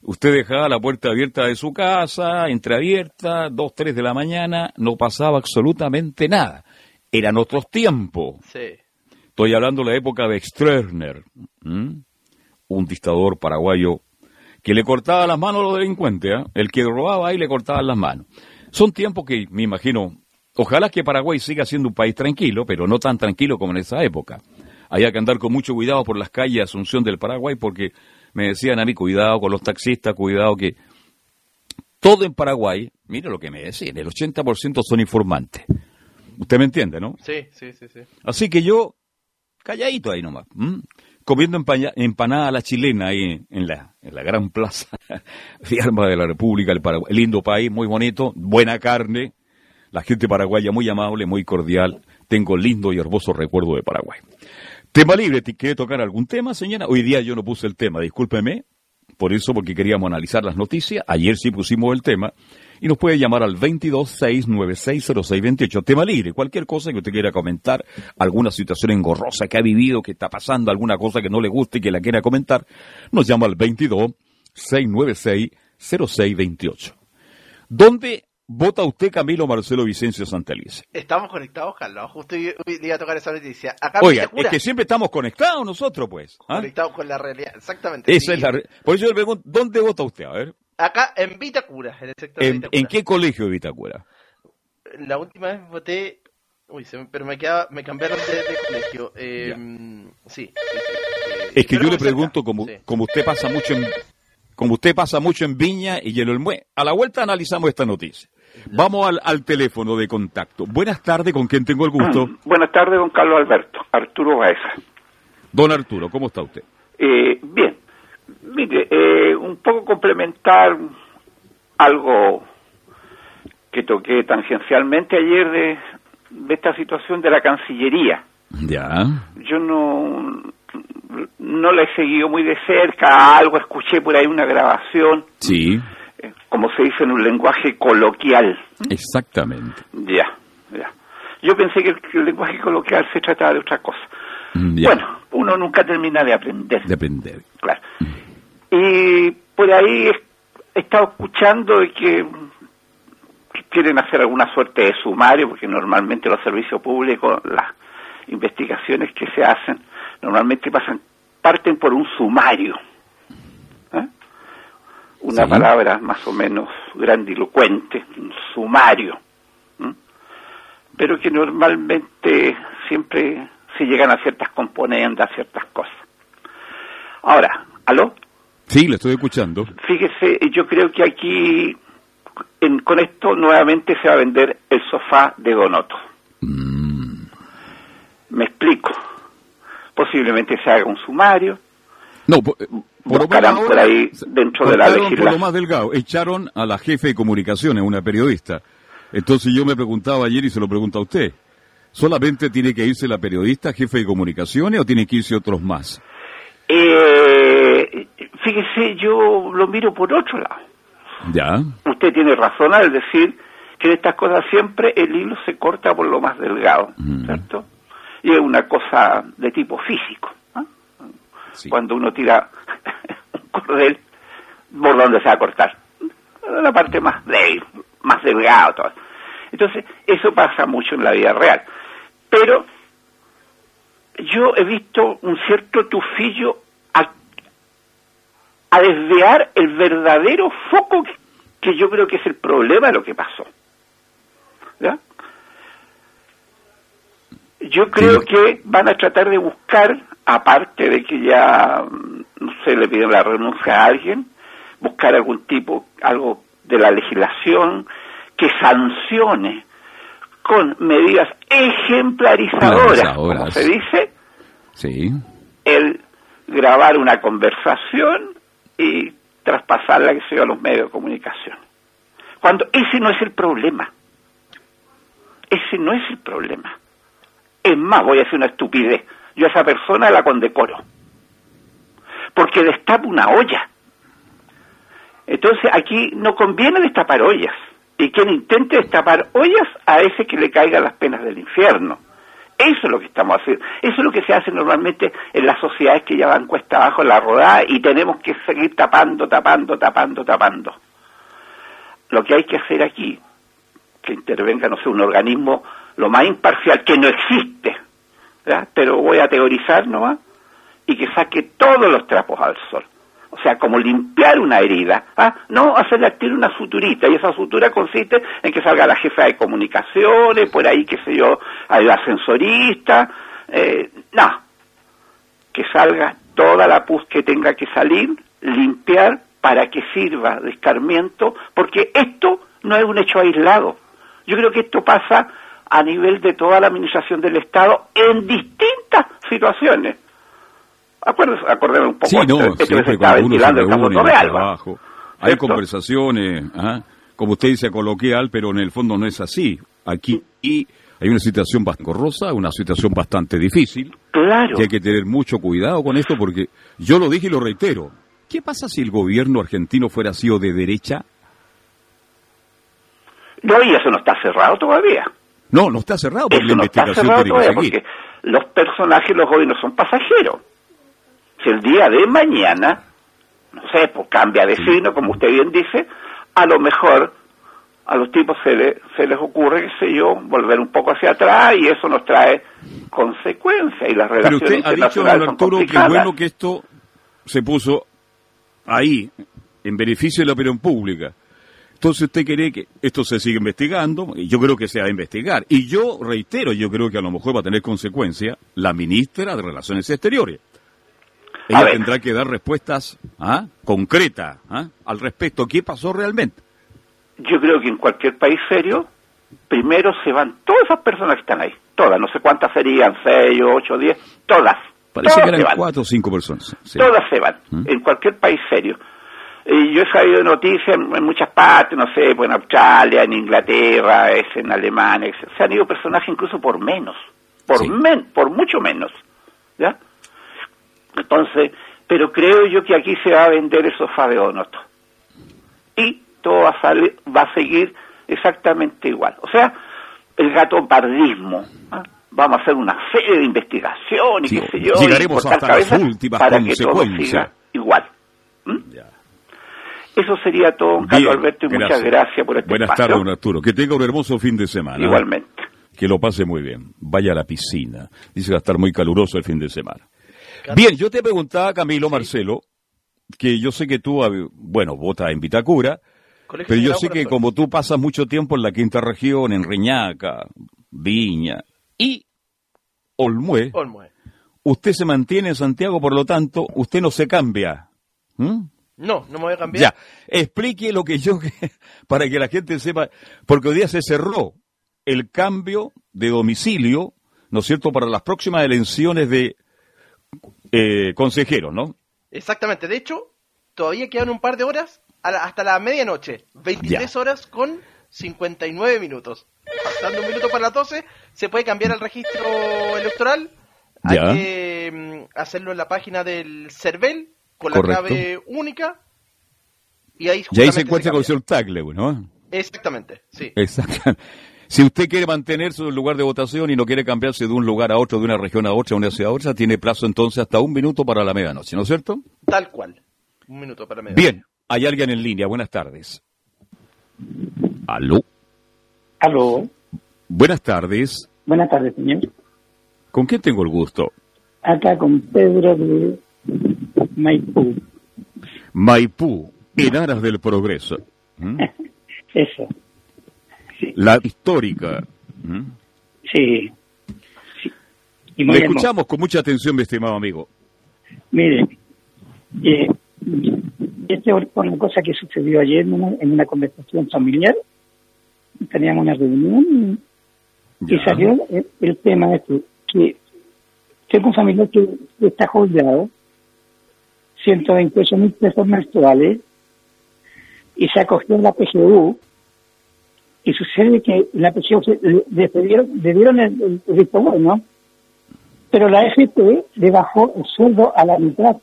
Usted dejaba la puerta abierta de su casa, entreabierta, dos, tres de la mañana, no pasaba absolutamente nada. Eran otros tiempos. Estoy hablando de la época de Stroessner, un dictador paraguayo que le cortaba las manos a los delincuentes, ¿ah? el que robaba ahí le cortaban las manos. Son tiempos que, me imagino, ojalá que Paraguay siga siendo un país tranquilo, pero no tan tranquilo como en esa época. Había que andar con mucho cuidado por las calles de Asunción del Paraguay porque me decían a mí, cuidado con los taxistas, cuidado que... Todo en Paraguay, mire lo que me decían, el 80% son informantes. Usted me entiende, ¿no? Sí, sí, sí. sí. Así que yo, calladito ahí nomás comiendo empanada a la chilena ahí en la, en la gran plaza de armas de la República del Paraguay. Lindo país, muy bonito, buena carne, la gente paraguaya muy amable, muy cordial. Tengo lindo y hermoso recuerdo de Paraguay. Tema libre, ¿quiere tocar algún tema, señora? Hoy día yo no puse el tema, discúlpeme, por eso porque queríamos analizar las noticias. Ayer sí pusimos el tema y nos puede llamar al 226960628. Tema libre, cualquier cosa que usted quiera comentar, alguna situación engorrosa que ha vivido, que está pasando, alguna cosa que no le guste y que la quiera comentar, nos llama al 226960628. ¿Dónde vota usted Camilo Marcelo Vicencio Santelice? Estamos conectados, Carlos. Justo iba a tocar esa noticia. Oiga, es que siempre estamos conectados nosotros, pues. ¿ah? Conectados con la realidad, exactamente. Esa es la Por eso yo le pregunto, ¿dónde vota usted? A ver. Acá en Vitacura, en el sector ¿En, de Vitacura. ¿En qué colegio de Vitacura? La última vez voté. Uy, se me, pero me, quedaba, me cambiaron de, de colegio. Eh, sí, sí, sí, Es que yo le pregunto, como, como usted pasa mucho en, como usted pasa mucho en Viña y en Olmué, a la vuelta analizamos esta noticia. Vamos al, al, teléfono de contacto. Buenas tardes, ¿con quién tengo el gusto? Buenas tardes, don Carlos Alberto. Arturo Baeza. Don Arturo, ¿cómo está usted? Eh, bien. Mire, eh, un poco complementar algo que toqué tangencialmente ayer de, de esta situación de la Cancillería. Ya. Yo no, no la he seguido muy de cerca, algo escuché por ahí una grabación. Sí. Como se dice en un lenguaje coloquial. Exactamente. Ya, ya. Yo pensé que el, el lenguaje coloquial se trataba de otra cosa. Ya. Bueno, uno nunca termina de aprender. De aprender. Claro. Y por ahí he estado escuchando de que, que quieren hacer alguna suerte de sumario, porque normalmente los servicios públicos, las investigaciones que se hacen, normalmente pasan parten por un sumario. Una sí. palabra más o menos grandilocuente, un sumario. Pero que normalmente siempre se llegan a ciertas componendas, a ciertas cosas. Ahora, ¿aló? Sí, le estoy escuchando. Fíjese, yo creo que aquí, en, con esto nuevamente se va a vender el sofá de Donoto. Mm. Me explico. Posiblemente se haga un sumario. No, por, por, Buscarán por ahí dentro de la legislación. Por lo más delgado, echaron a la jefe de comunicaciones, una periodista. Entonces yo me preguntaba ayer y se lo pregunto a usted. ¿Solamente tiene que irse la periodista, jefe de comunicaciones, o tiene que irse otros más? Eh, fíjese, yo lo miro por otro lado. Ya. Usted tiene razón al decir que en estas cosas siempre el hilo se corta por lo más delgado, Mm. ¿cierto? Y es una cosa de tipo físico. Sí. Cuando uno tira un cordel, ¿por dónde se va a cortar? La parte más débil, más delgado. Todo. Entonces, eso pasa mucho en la vida real. Pero yo he visto un cierto tufillo a, a desviar el verdadero foco que, que yo creo que es el problema de lo que pasó. ¿Ya? Yo creo que van a tratar de buscar, aparte de que ya mm, no sé, le piden la renuncia a alguien, buscar algún tipo, algo de la legislación que sancione con medidas ejemplarizadoras, como Ejemplarizadoras. se dice, Sí. el grabar una conversación y traspasarla que sea a los medios de comunicación. Cuando ese no es el problema. Ese no es el problema. Es más, voy a hacer una estupidez. Yo a esa persona la condecoro. Porque destapa una olla. Entonces aquí no conviene destapar ollas. Y quien intente destapar ollas, a ese que le caigan las penas del infierno. Eso es lo que estamos haciendo. Eso es lo que se hace normalmente en las sociedades que ya van cuesta abajo en la rodada y tenemos que seguir tapando, tapando, tapando, tapando. Lo que hay que hacer aquí, que intervenga, no sé, un organismo lo más imparcial que no existe, pero voy a teorizar nomás, y que saque todos los trapos al sol. O sea, como limpiar una herida, ¿ah? no hacerle activar una suturita, y esa sutura consiste en que salga la jefa de comunicaciones, por ahí, qué sé yo, la ascensorista, eh, no, que salga toda la pus que tenga que salir, limpiar para que sirva de escarmiento, porque esto no es un hecho aislado. Yo creo que esto pasa a nivel de toda la administración del Estado en distintas situaciones. Acuérdense, acordemos un poco Sí, no, esto que se siempre está cuando uno se ventilando el caso Torrealba. trabajo, hay conversaciones, ajá, como usted dice, coloquial, pero en el fondo no es así. Aquí y hay una situación bastante corrosa, una situación bastante difícil, Claro. que hay que tener mucho cuidado con esto porque yo lo dije y lo reitero. ¿Qué pasa si el gobierno argentino fuera sido de derecha? No, y eso no está cerrado todavía. No, no está cerrado porque la no está investigación cerrado que porque los personajes, los gobiernos son pasajeros. Si el día de mañana, no sé, pues cambia de signo, como usted bien dice, a lo mejor a los tipos se, le- se les ocurre, qué sé yo, volver un poco hacia atrás y eso nos trae consecuencias y las Pero relaciones usted ha dicho, don Arturo, que bueno que esto se puso ahí, en beneficio de la opinión pública. Entonces usted cree que esto se sigue investigando, y yo creo que se va a investigar. Y yo reitero, yo creo que a lo mejor va a tener consecuencia la ministra de Relaciones Exteriores. Ella tendrá que dar respuestas ¿ah? concretas ¿ah? al respecto. ¿Qué pasó realmente? Yo creo que en cualquier país serio, primero se van todas esas personas que están ahí, todas, no sé cuántas serían, seis, ocho, diez, todas. Parece todas que eran cuatro o cinco personas. Sí. Todas se van, ¿Mm? en cualquier país serio. Y yo he sabido noticias en, en muchas partes, no sé, pues en Australia, en Inglaterra, es en Alemania, es- se han ido personajes incluso por menos, por Sí. men, por mucho menos, ¿ya? Entonces, pero creo yo que aquí se va a vender el sofá de Onoto. Y todo va a, salir, va a seguir exactamente igual. O sea, el gato pardismo. ¿ah? Vamos a hacer una serie de investigación y Sí, qué sé yo. llegaremos hasta las últimas para que todo siga igual. ¿Mm? Ya. Eso sería todo, Carlos Alberto, y muchas gracias por este Buenas tardes, don Arturo. Que tenga un hermoso fin de semana. Igualmente. Que lo pase muy bien. Vaya a la piscina. Dice que va a estar muy caluroso el fin de semana. Bien, yo te preguntaba, Camilo, Marcelo, que yo sé que tú, hab- bueno, votas en Vitacura, Colegio pero yo sé que como tú pasas mucho tiempo en la quinta región, en Reñaca, Viña y Olmué, Olmué. usted se mantiene en Santiago, por lo tanto, usted no se cambia. ¿Mm? No, no me voy a cambiar. Ya, explique lo que yo, para que la gente sepa, porque hoy día se cerró el cambio de domicilio, ¿no es cierto?, para las próximas elecciones de eh, consejeros, ¿no? Exactamente. De hecho, todavía quedan un par de horas la- hasta la medianoche. 23 horas con 59 minutos. Faltando un minuto para las 12, se puede cambiar el registro electoral. Hay que mm, hacerlo en la página del CERVEL con la clave única. Y ahí, y ahí se encuentra con el tagle, ¿no? Exactamente, sí. Exactamente. Si usted quiere mantener su lugar de votación y no quiere cambiarse de un lugar a otro, de una región a otra, de una ciudad a otra, tiene plazo entonces hasta un minuto para la medianoche, ¿no es cierto? Tal cual. Un minuto para medianoche. Bien, hay alguien en línea. Buenas tardes. ¿Aló? ¿Aló? Buenas tardes. Buenas tardes, señor. ¿Con quién tengo el gusto? Acá con Pedro de Maipú. Maipú, en aras del progreso. ¿Mm? Eso. La histórica. ¿Mm? Sí. Y Le escuchamos con mucha atención, mi estimado amigo. Mire, eh, este es una cosa que sucedió ayer en una, conversación familiar. Teníamos una reunión y, salió el, tema de que tengo un familiar que está jubilado, 128 mil pesos mensuales, y se acogió en la PGU, y sucede que la PGU le, dieron, el, visto bueno, pero la FP le bajó el sueldo a la mitad.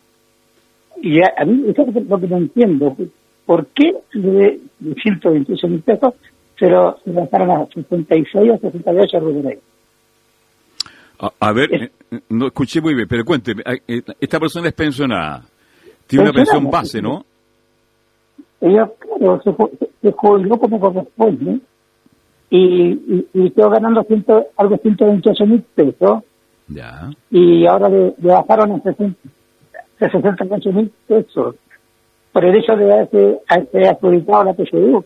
Y a, mí eso es lo que no entiendo. ¿Por qué de 128 mil pesos se lo, bajaron a 56 o 68 rubros? A, a ver, eh, no escuché muy bien, pero cuénteme, eh, esta persona es pensionada, tiene una pensión base, ¿no? Ella, claro, se, se jubiló como corresponde y, y, quedó ganando ciento, algo 128 mil pesos. Ya. Y ahora le, bajaron a 68 mil pesos por el hecho de haberse, haberse adjudicado la PSU.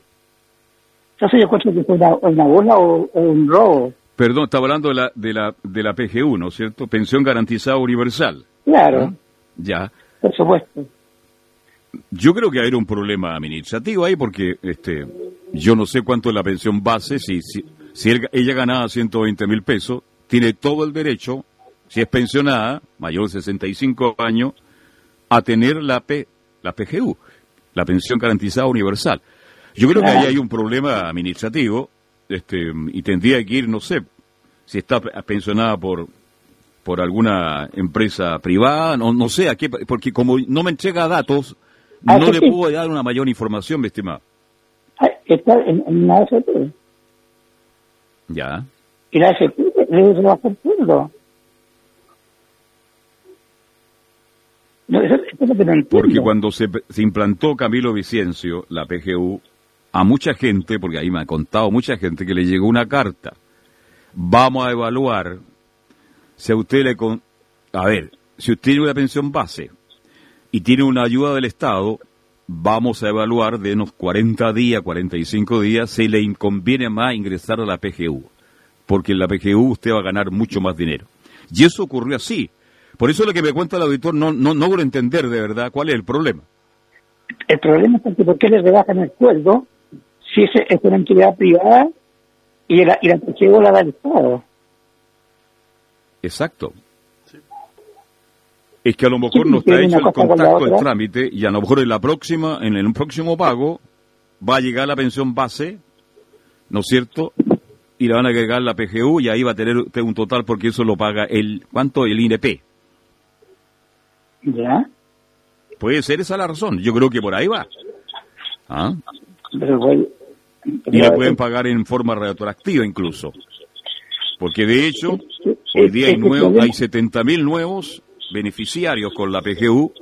Entonces yo creo que fue una, una bola o, un robo. Perdón, estaba hablando de la, de la, de la PGU, ¿no es cierto? Pensión Garantizada Universal. Claro. Ya. Por supuesto. Yo creo que hay un problema administrativo ahí porque este yo no sé cuánto es la pensión base, si, si, si ella ganaba 120 mil pesos, tiene todo el derecho, si es pensionada, mayor de 65 años, a tener la, P, la PGU, la pensión garantizada universal. Yo creo que ahí hay un problema administrativo este, y tendría que ir, no sé, si está pensionada por por alguna empresa privada, no, no sé a qué, porque como no me entrega datos, Ah, no le puedo dar una mayor información, mi estimado. Ah, está en, en la AFP. Ya. Y la AFP. No, eso, eso es no porque cuando se, se implantó Camilo Vicencio, la PGU, a mucha gente, porque ahí me ha contado mucha gente que le llegó una carta. Vamos a evaluar si a usted le... Con... A ver, si usted tiene una pensión base, y tiene una ayuda del Estado, vamos a evaluar de unos 40 días, 45 días, si le conviene más ingresar a la PGU, porque en la PGU usted va a ganar mucho más dinero. Y eso ocurrió así. Por eso lo que me cuenta el auditor no, no, no logro entender de verdad cuál es el problema. El problema es que por qué le rebajan el sueldo si es, es una entidad privada y la, y la PGU la da el Estado. Exacto es que a lo mejor no está hecho el contacto, el trámite, y a lo mejor en la próxima, en el próximo pago, va a llegar la pensión base, ¿no es cierto? Y le van a agregar la PGU y ahí va a tener usted un total porque eso lo paga el, ¿cuánto? El INP. ¿Ya? Puede ser esa la razón, yo creo que por ahí va. ¿Ah? y le pueden pagar en forma retroactiva incluso. Porque de hecho, hoy día hay, nuevo, hay 70.000 nuevos beneficiarios con la PGU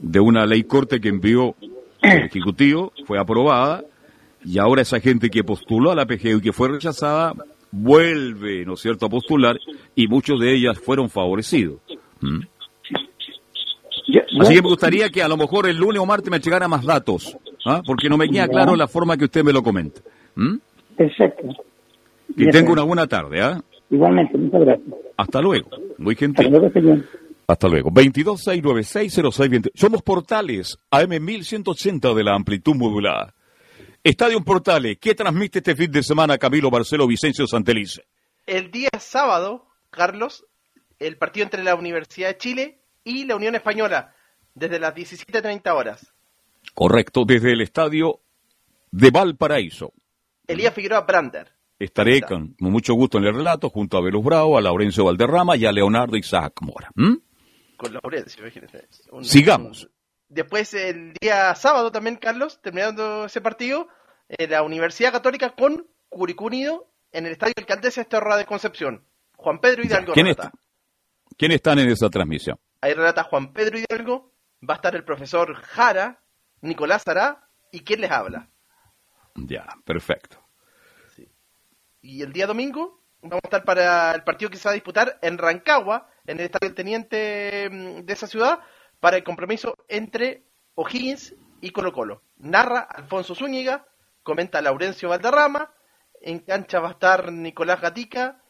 de una ley corte que envió el Ejecutivo, fue aprobada, y ahora esa gente que postuló a la PGU y que fue rechazada, vuelve, ¿no es cierto?, a postular, y muchos de ellas fueron favorecidos. ¿Mm? Así que me gustaría que a lo mejor el lunes o martes me llegara más datos, ¿ah? porque no me queda claro la forma que usted me lo comenta. ¿Mm? Perfecto. Y tengo una buena tarde, ¿ah? Igualmente, muchas gracias. Hasta luego, muy gentil. Hasta luego, hasta luego. 226960620. Somos Portales, AM1180 de la amplitud modulada. Estadio Portales, ¿qué transmite este fin de semana Camilo Barcelo Vicencio Santelice? El día sábado, Carlos, el partido entre la Universidad de Chile y la Unión Española, desde las 17.30 horas. Correcto, desde el estadio de Valparaíso. Elías Figueroa Brander. Estaré con, mucho gusto en el relato junto a Velus Bravo, a Laurencio Valderrama y a Leonardo Isaac Mora. Con Laurencio. Sigamos. Después, el día sábado también, Carlos, terminando ese partido, eh, la Universidad Católica con Curicú Unido en el Estadio Alcaldesa Estorra de Concepción. Juan Pedro Hidalgo ¿Quién está? ¿Quién están en esa transmisión? Ahí relata Juan Pedro Hidalgo, va a estar el profesor Jara, Nicolás Ará y quién les habla. Ya, perfecto. Y el día domingo vamos a estar para el partido que se va a disputar en Rancagua, en el estadio del teniente mm, de esa ciudad, para el compromiso entre O'Higgins y Colo Colo. Narra Alfonso Zúñiga, comenta Laurencio Valderrama, en cancha va a estar Nicolás Gatica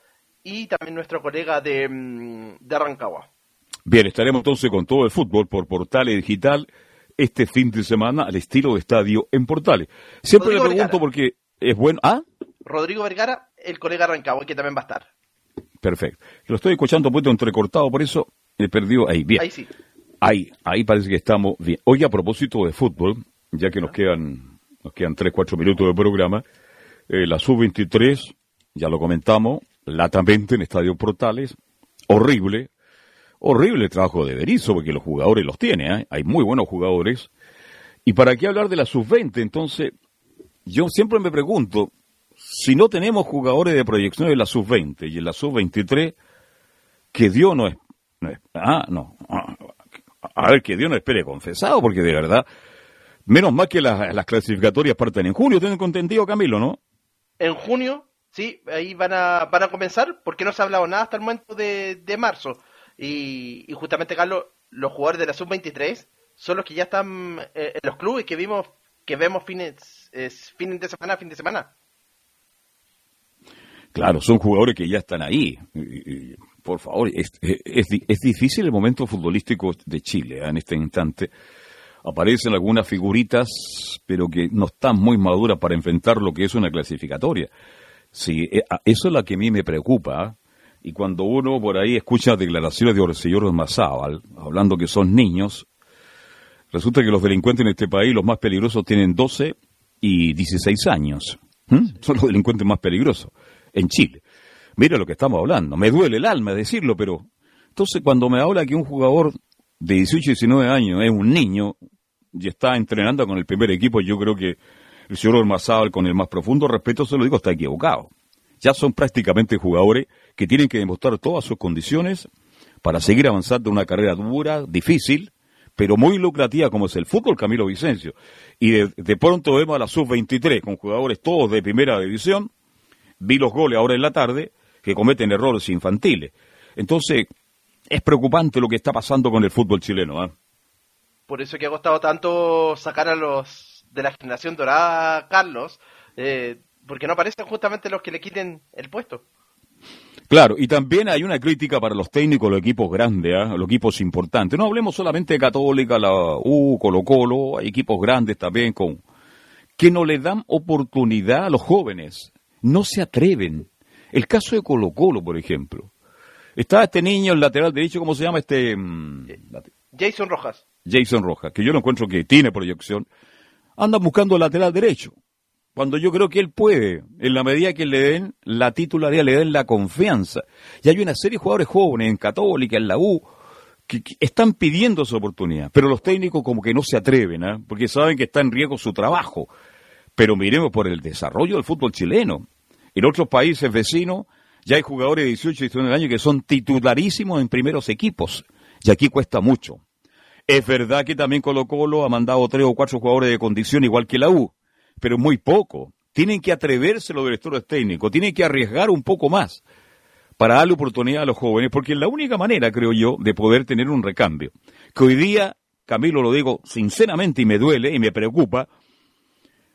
y también nuestro colega de, mm, de Rancagua. Bien, estaremos entonces con todo el fútbol por Portales Digital este fin de semana al estilo de estadio en Portales. Siempre le pregunto porque es bueno. ¿Ah? Rodrigo Vergara, el colega Rancagua, que también va a estar. Perfecto. Lo estoy escuchando un poquito entrecortado, por eso he perdido ahí. Bien. Ahí sí. Ahí, ahí parece que estamos bien. Hoy a propósito de fútbol, ya que nos quedan, nos quedan 3, 4 minutos de programa, eh, la sub-23, ya lo comentamos, latamente en Estadio Portales, horrible, horrible trabajo de Berizzo, porque los jugadores los tiene, ¿eh? hay muy buenos jugadores. ¿Y para qué hablar de la sub-20? Entonces, yo siempre me pregunto, si no tenemos jugadores de proyección en la sub-20 y en la sub-23, que Dios no es, ah, no, ah, a ver, que Dios no espere confesado, porque de verdad, menos mal que las, clasificatorias parten en junio, tengo entendido, Camilo, ¿no? En junio, sí, ahí van a, van a comenzar, porque no se ha hablado nada hasta el momento de, marzo. Y, justamente, Carlos, los jugadores de la sub-23 son los que ya están eh, en los clubes que vimos que vemos fines, fines de semana fin de semana. Claro, son jugadores que ya están ahí. por favor, es, es, difícil el momento futbolístico de Chile ¿eh? en este instante. Aparecen algunas figuritas, pero que no están muy maduras para enfrentar lo que es una clasificatoria. Sí, eh, eso es lo que a mí me preocupa. ¿eh? Y cuando uno por ahí escucha declaraciones de Orseñor Mazábal, hablando que son niños, resulta que los delincuentes en este país, los más peligrosos, tienen 12 y 16 años. Son los delincuentes más peligrosos en Chile. Mira lo que estamos hablando. Me duele el alma decirlo, pero entonces cuando me habla que un jugador de 18 y 19 años es un niño y está entrenando con el primer equipo, yo creo que el señor Ormazábal, con el más profundo respeto, se lo digo, está equivocado. Ya son prácticamente jugadores que tienen que demostrar todas sus condiciones para seguir avanzando en una carrera dura, difícil, pero muy lucrativa como es el fútbol Camilo Vicencio. Y de, de pronto vemos a la sub-23 con jugadores todos de primera división, vi los goles ahora en la tarde, que cometen errores infantiles. Entonces, es preocupante lo que está pasando con el fútbol chileno. ¿ah? Por eso que ha costado tanto sacar a los de la generación dorada, Carlos, eh, porque no aparecen justamente los que le quiten el puesto. Claro, y también hay una crítica para los técnicos, los equipos grandes, ¿ah? los equipos importantes. No hablemos solamente de Católica, la U, Colo Colo, hay equipos grandes también con que no le dan oportunidad a los jóvenes no se atreven. El caso de Colo Colo, por ejemplo. Está este niño, el lateral derecho, ¿cómo se llama? este mm, Jason Rojas. Jason Rojas, que yo no encuentro que tiene proyección. Anda buscando el lateral derecho. Cuando yo creo que él puede, en la medida que le den la titularidad, le den la confianza. Y hay una serie de jugadores jóvenes en Católica, en la U, que, están pidiendo su oportunidad. Pero los técnicos como que no se atreven, ¿eh? porque saben que está en riesgo su trabajo. Pero miremos por el desarrollo del fútbol chileno. En otros países vecinos ya hay jugadores de 18 y 19 años que son titularísimos en primeros equipos. Y aquí cuesta mucho. Es verdad que también Colo Colo ha mandado tres o cuatro jugadores de condición igual que la U, pero muy poco. Tienen que atreverse los directores técnicos, tienen que arriesgar un poco más para darle oportunidad a los jóvenes, porque es la única manera, creo yo, de poder tener un recambio. Que hoy día, Camilo lo digo sinceramente y me duele y me preocupa,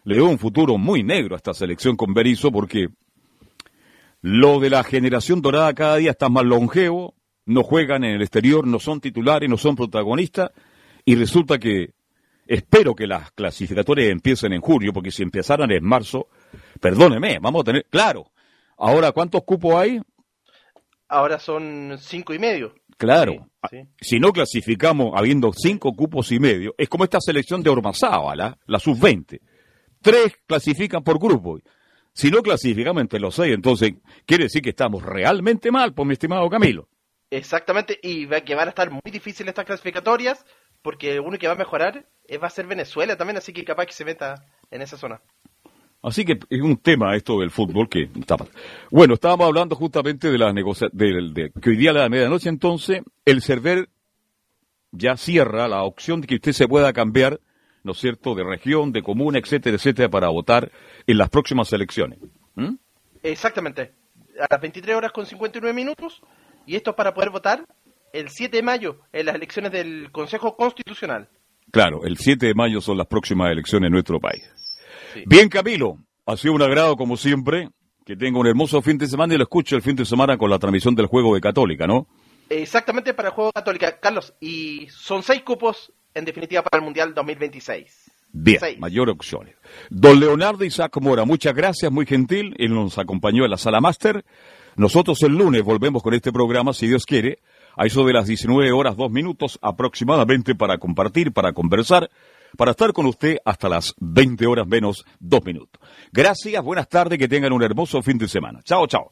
le veo un futuro muy negro a esta selección con Berizzo porque lo de la generación dorada cada día está más longevo, no juegan en el exterior, no son titulares, no son protagonistas, y resulta que espero que las clasificatorias empiecen en julio, porque si empezaran en marzo, perdóneme, vamos a tener, claro, ahora ¿cuántos cupos hay? Ahora son cinco y medio. Claro, si no clasificamos habiendo cinco cupos y medio, es como esta selección de Ormazábala, la sub-20. Tres clasifican por grupo Si no clasificamos entre los seis, entonces quiere decir que estamos realmente mal, pues mi estimado Camilo. Exactamente, y va, que van a estar muy difíciles estas clasificatorias, porque uno que va a mejorar va a ser Venezuela también, así que capaz que se meta en esa zona. Así que es un tema esto del fútbol que está Bueno, estábamos hablando justamente de las negociaciones, de, que hoy día a la medianoche entonces el server ya cierra la opción de que usted se pueda cambiar, ¿no es cierto?, de región, de comuna, etcétera, etcétera, para votar en las próximas elecciones. ¿Mm? Exactamente. A las 23 horas con 59 minutos, y esto es para poder votar el 7 de mayo en las elecciones del Consejo Constitucional. Claro, el 7 de mayo son las próximas elecciones en nuestro país. Bien, Camilo, ha sido un agrado como siempre. Que tenga un hermoso fin de semana y lo escucho el fin de semana con la transmisión del juego de Católica, ¿no? Exactamente para el juego Católica, Carlos. Y son seis cupos en definitiva para el Mundial 2026. Bien, mayor opciones. Don Leonardo Isaac Mora, muchas gracias, muy gentil. Él nos acompañó en la sala máster. Nosotros el lunes volvemos con este programa, si Dios quiere, a eso de las 19 horas, dos minutos aproximadamente para compartir, para conversar para estar con usted hasta las 20 horas menos dos minutos. Gracias, buenas tardes, que tengan un hermoso fin de semana. Chao, chao.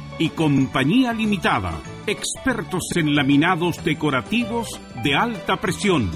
y Compañía Limitada, expertos en laminados decorativos de alta presión.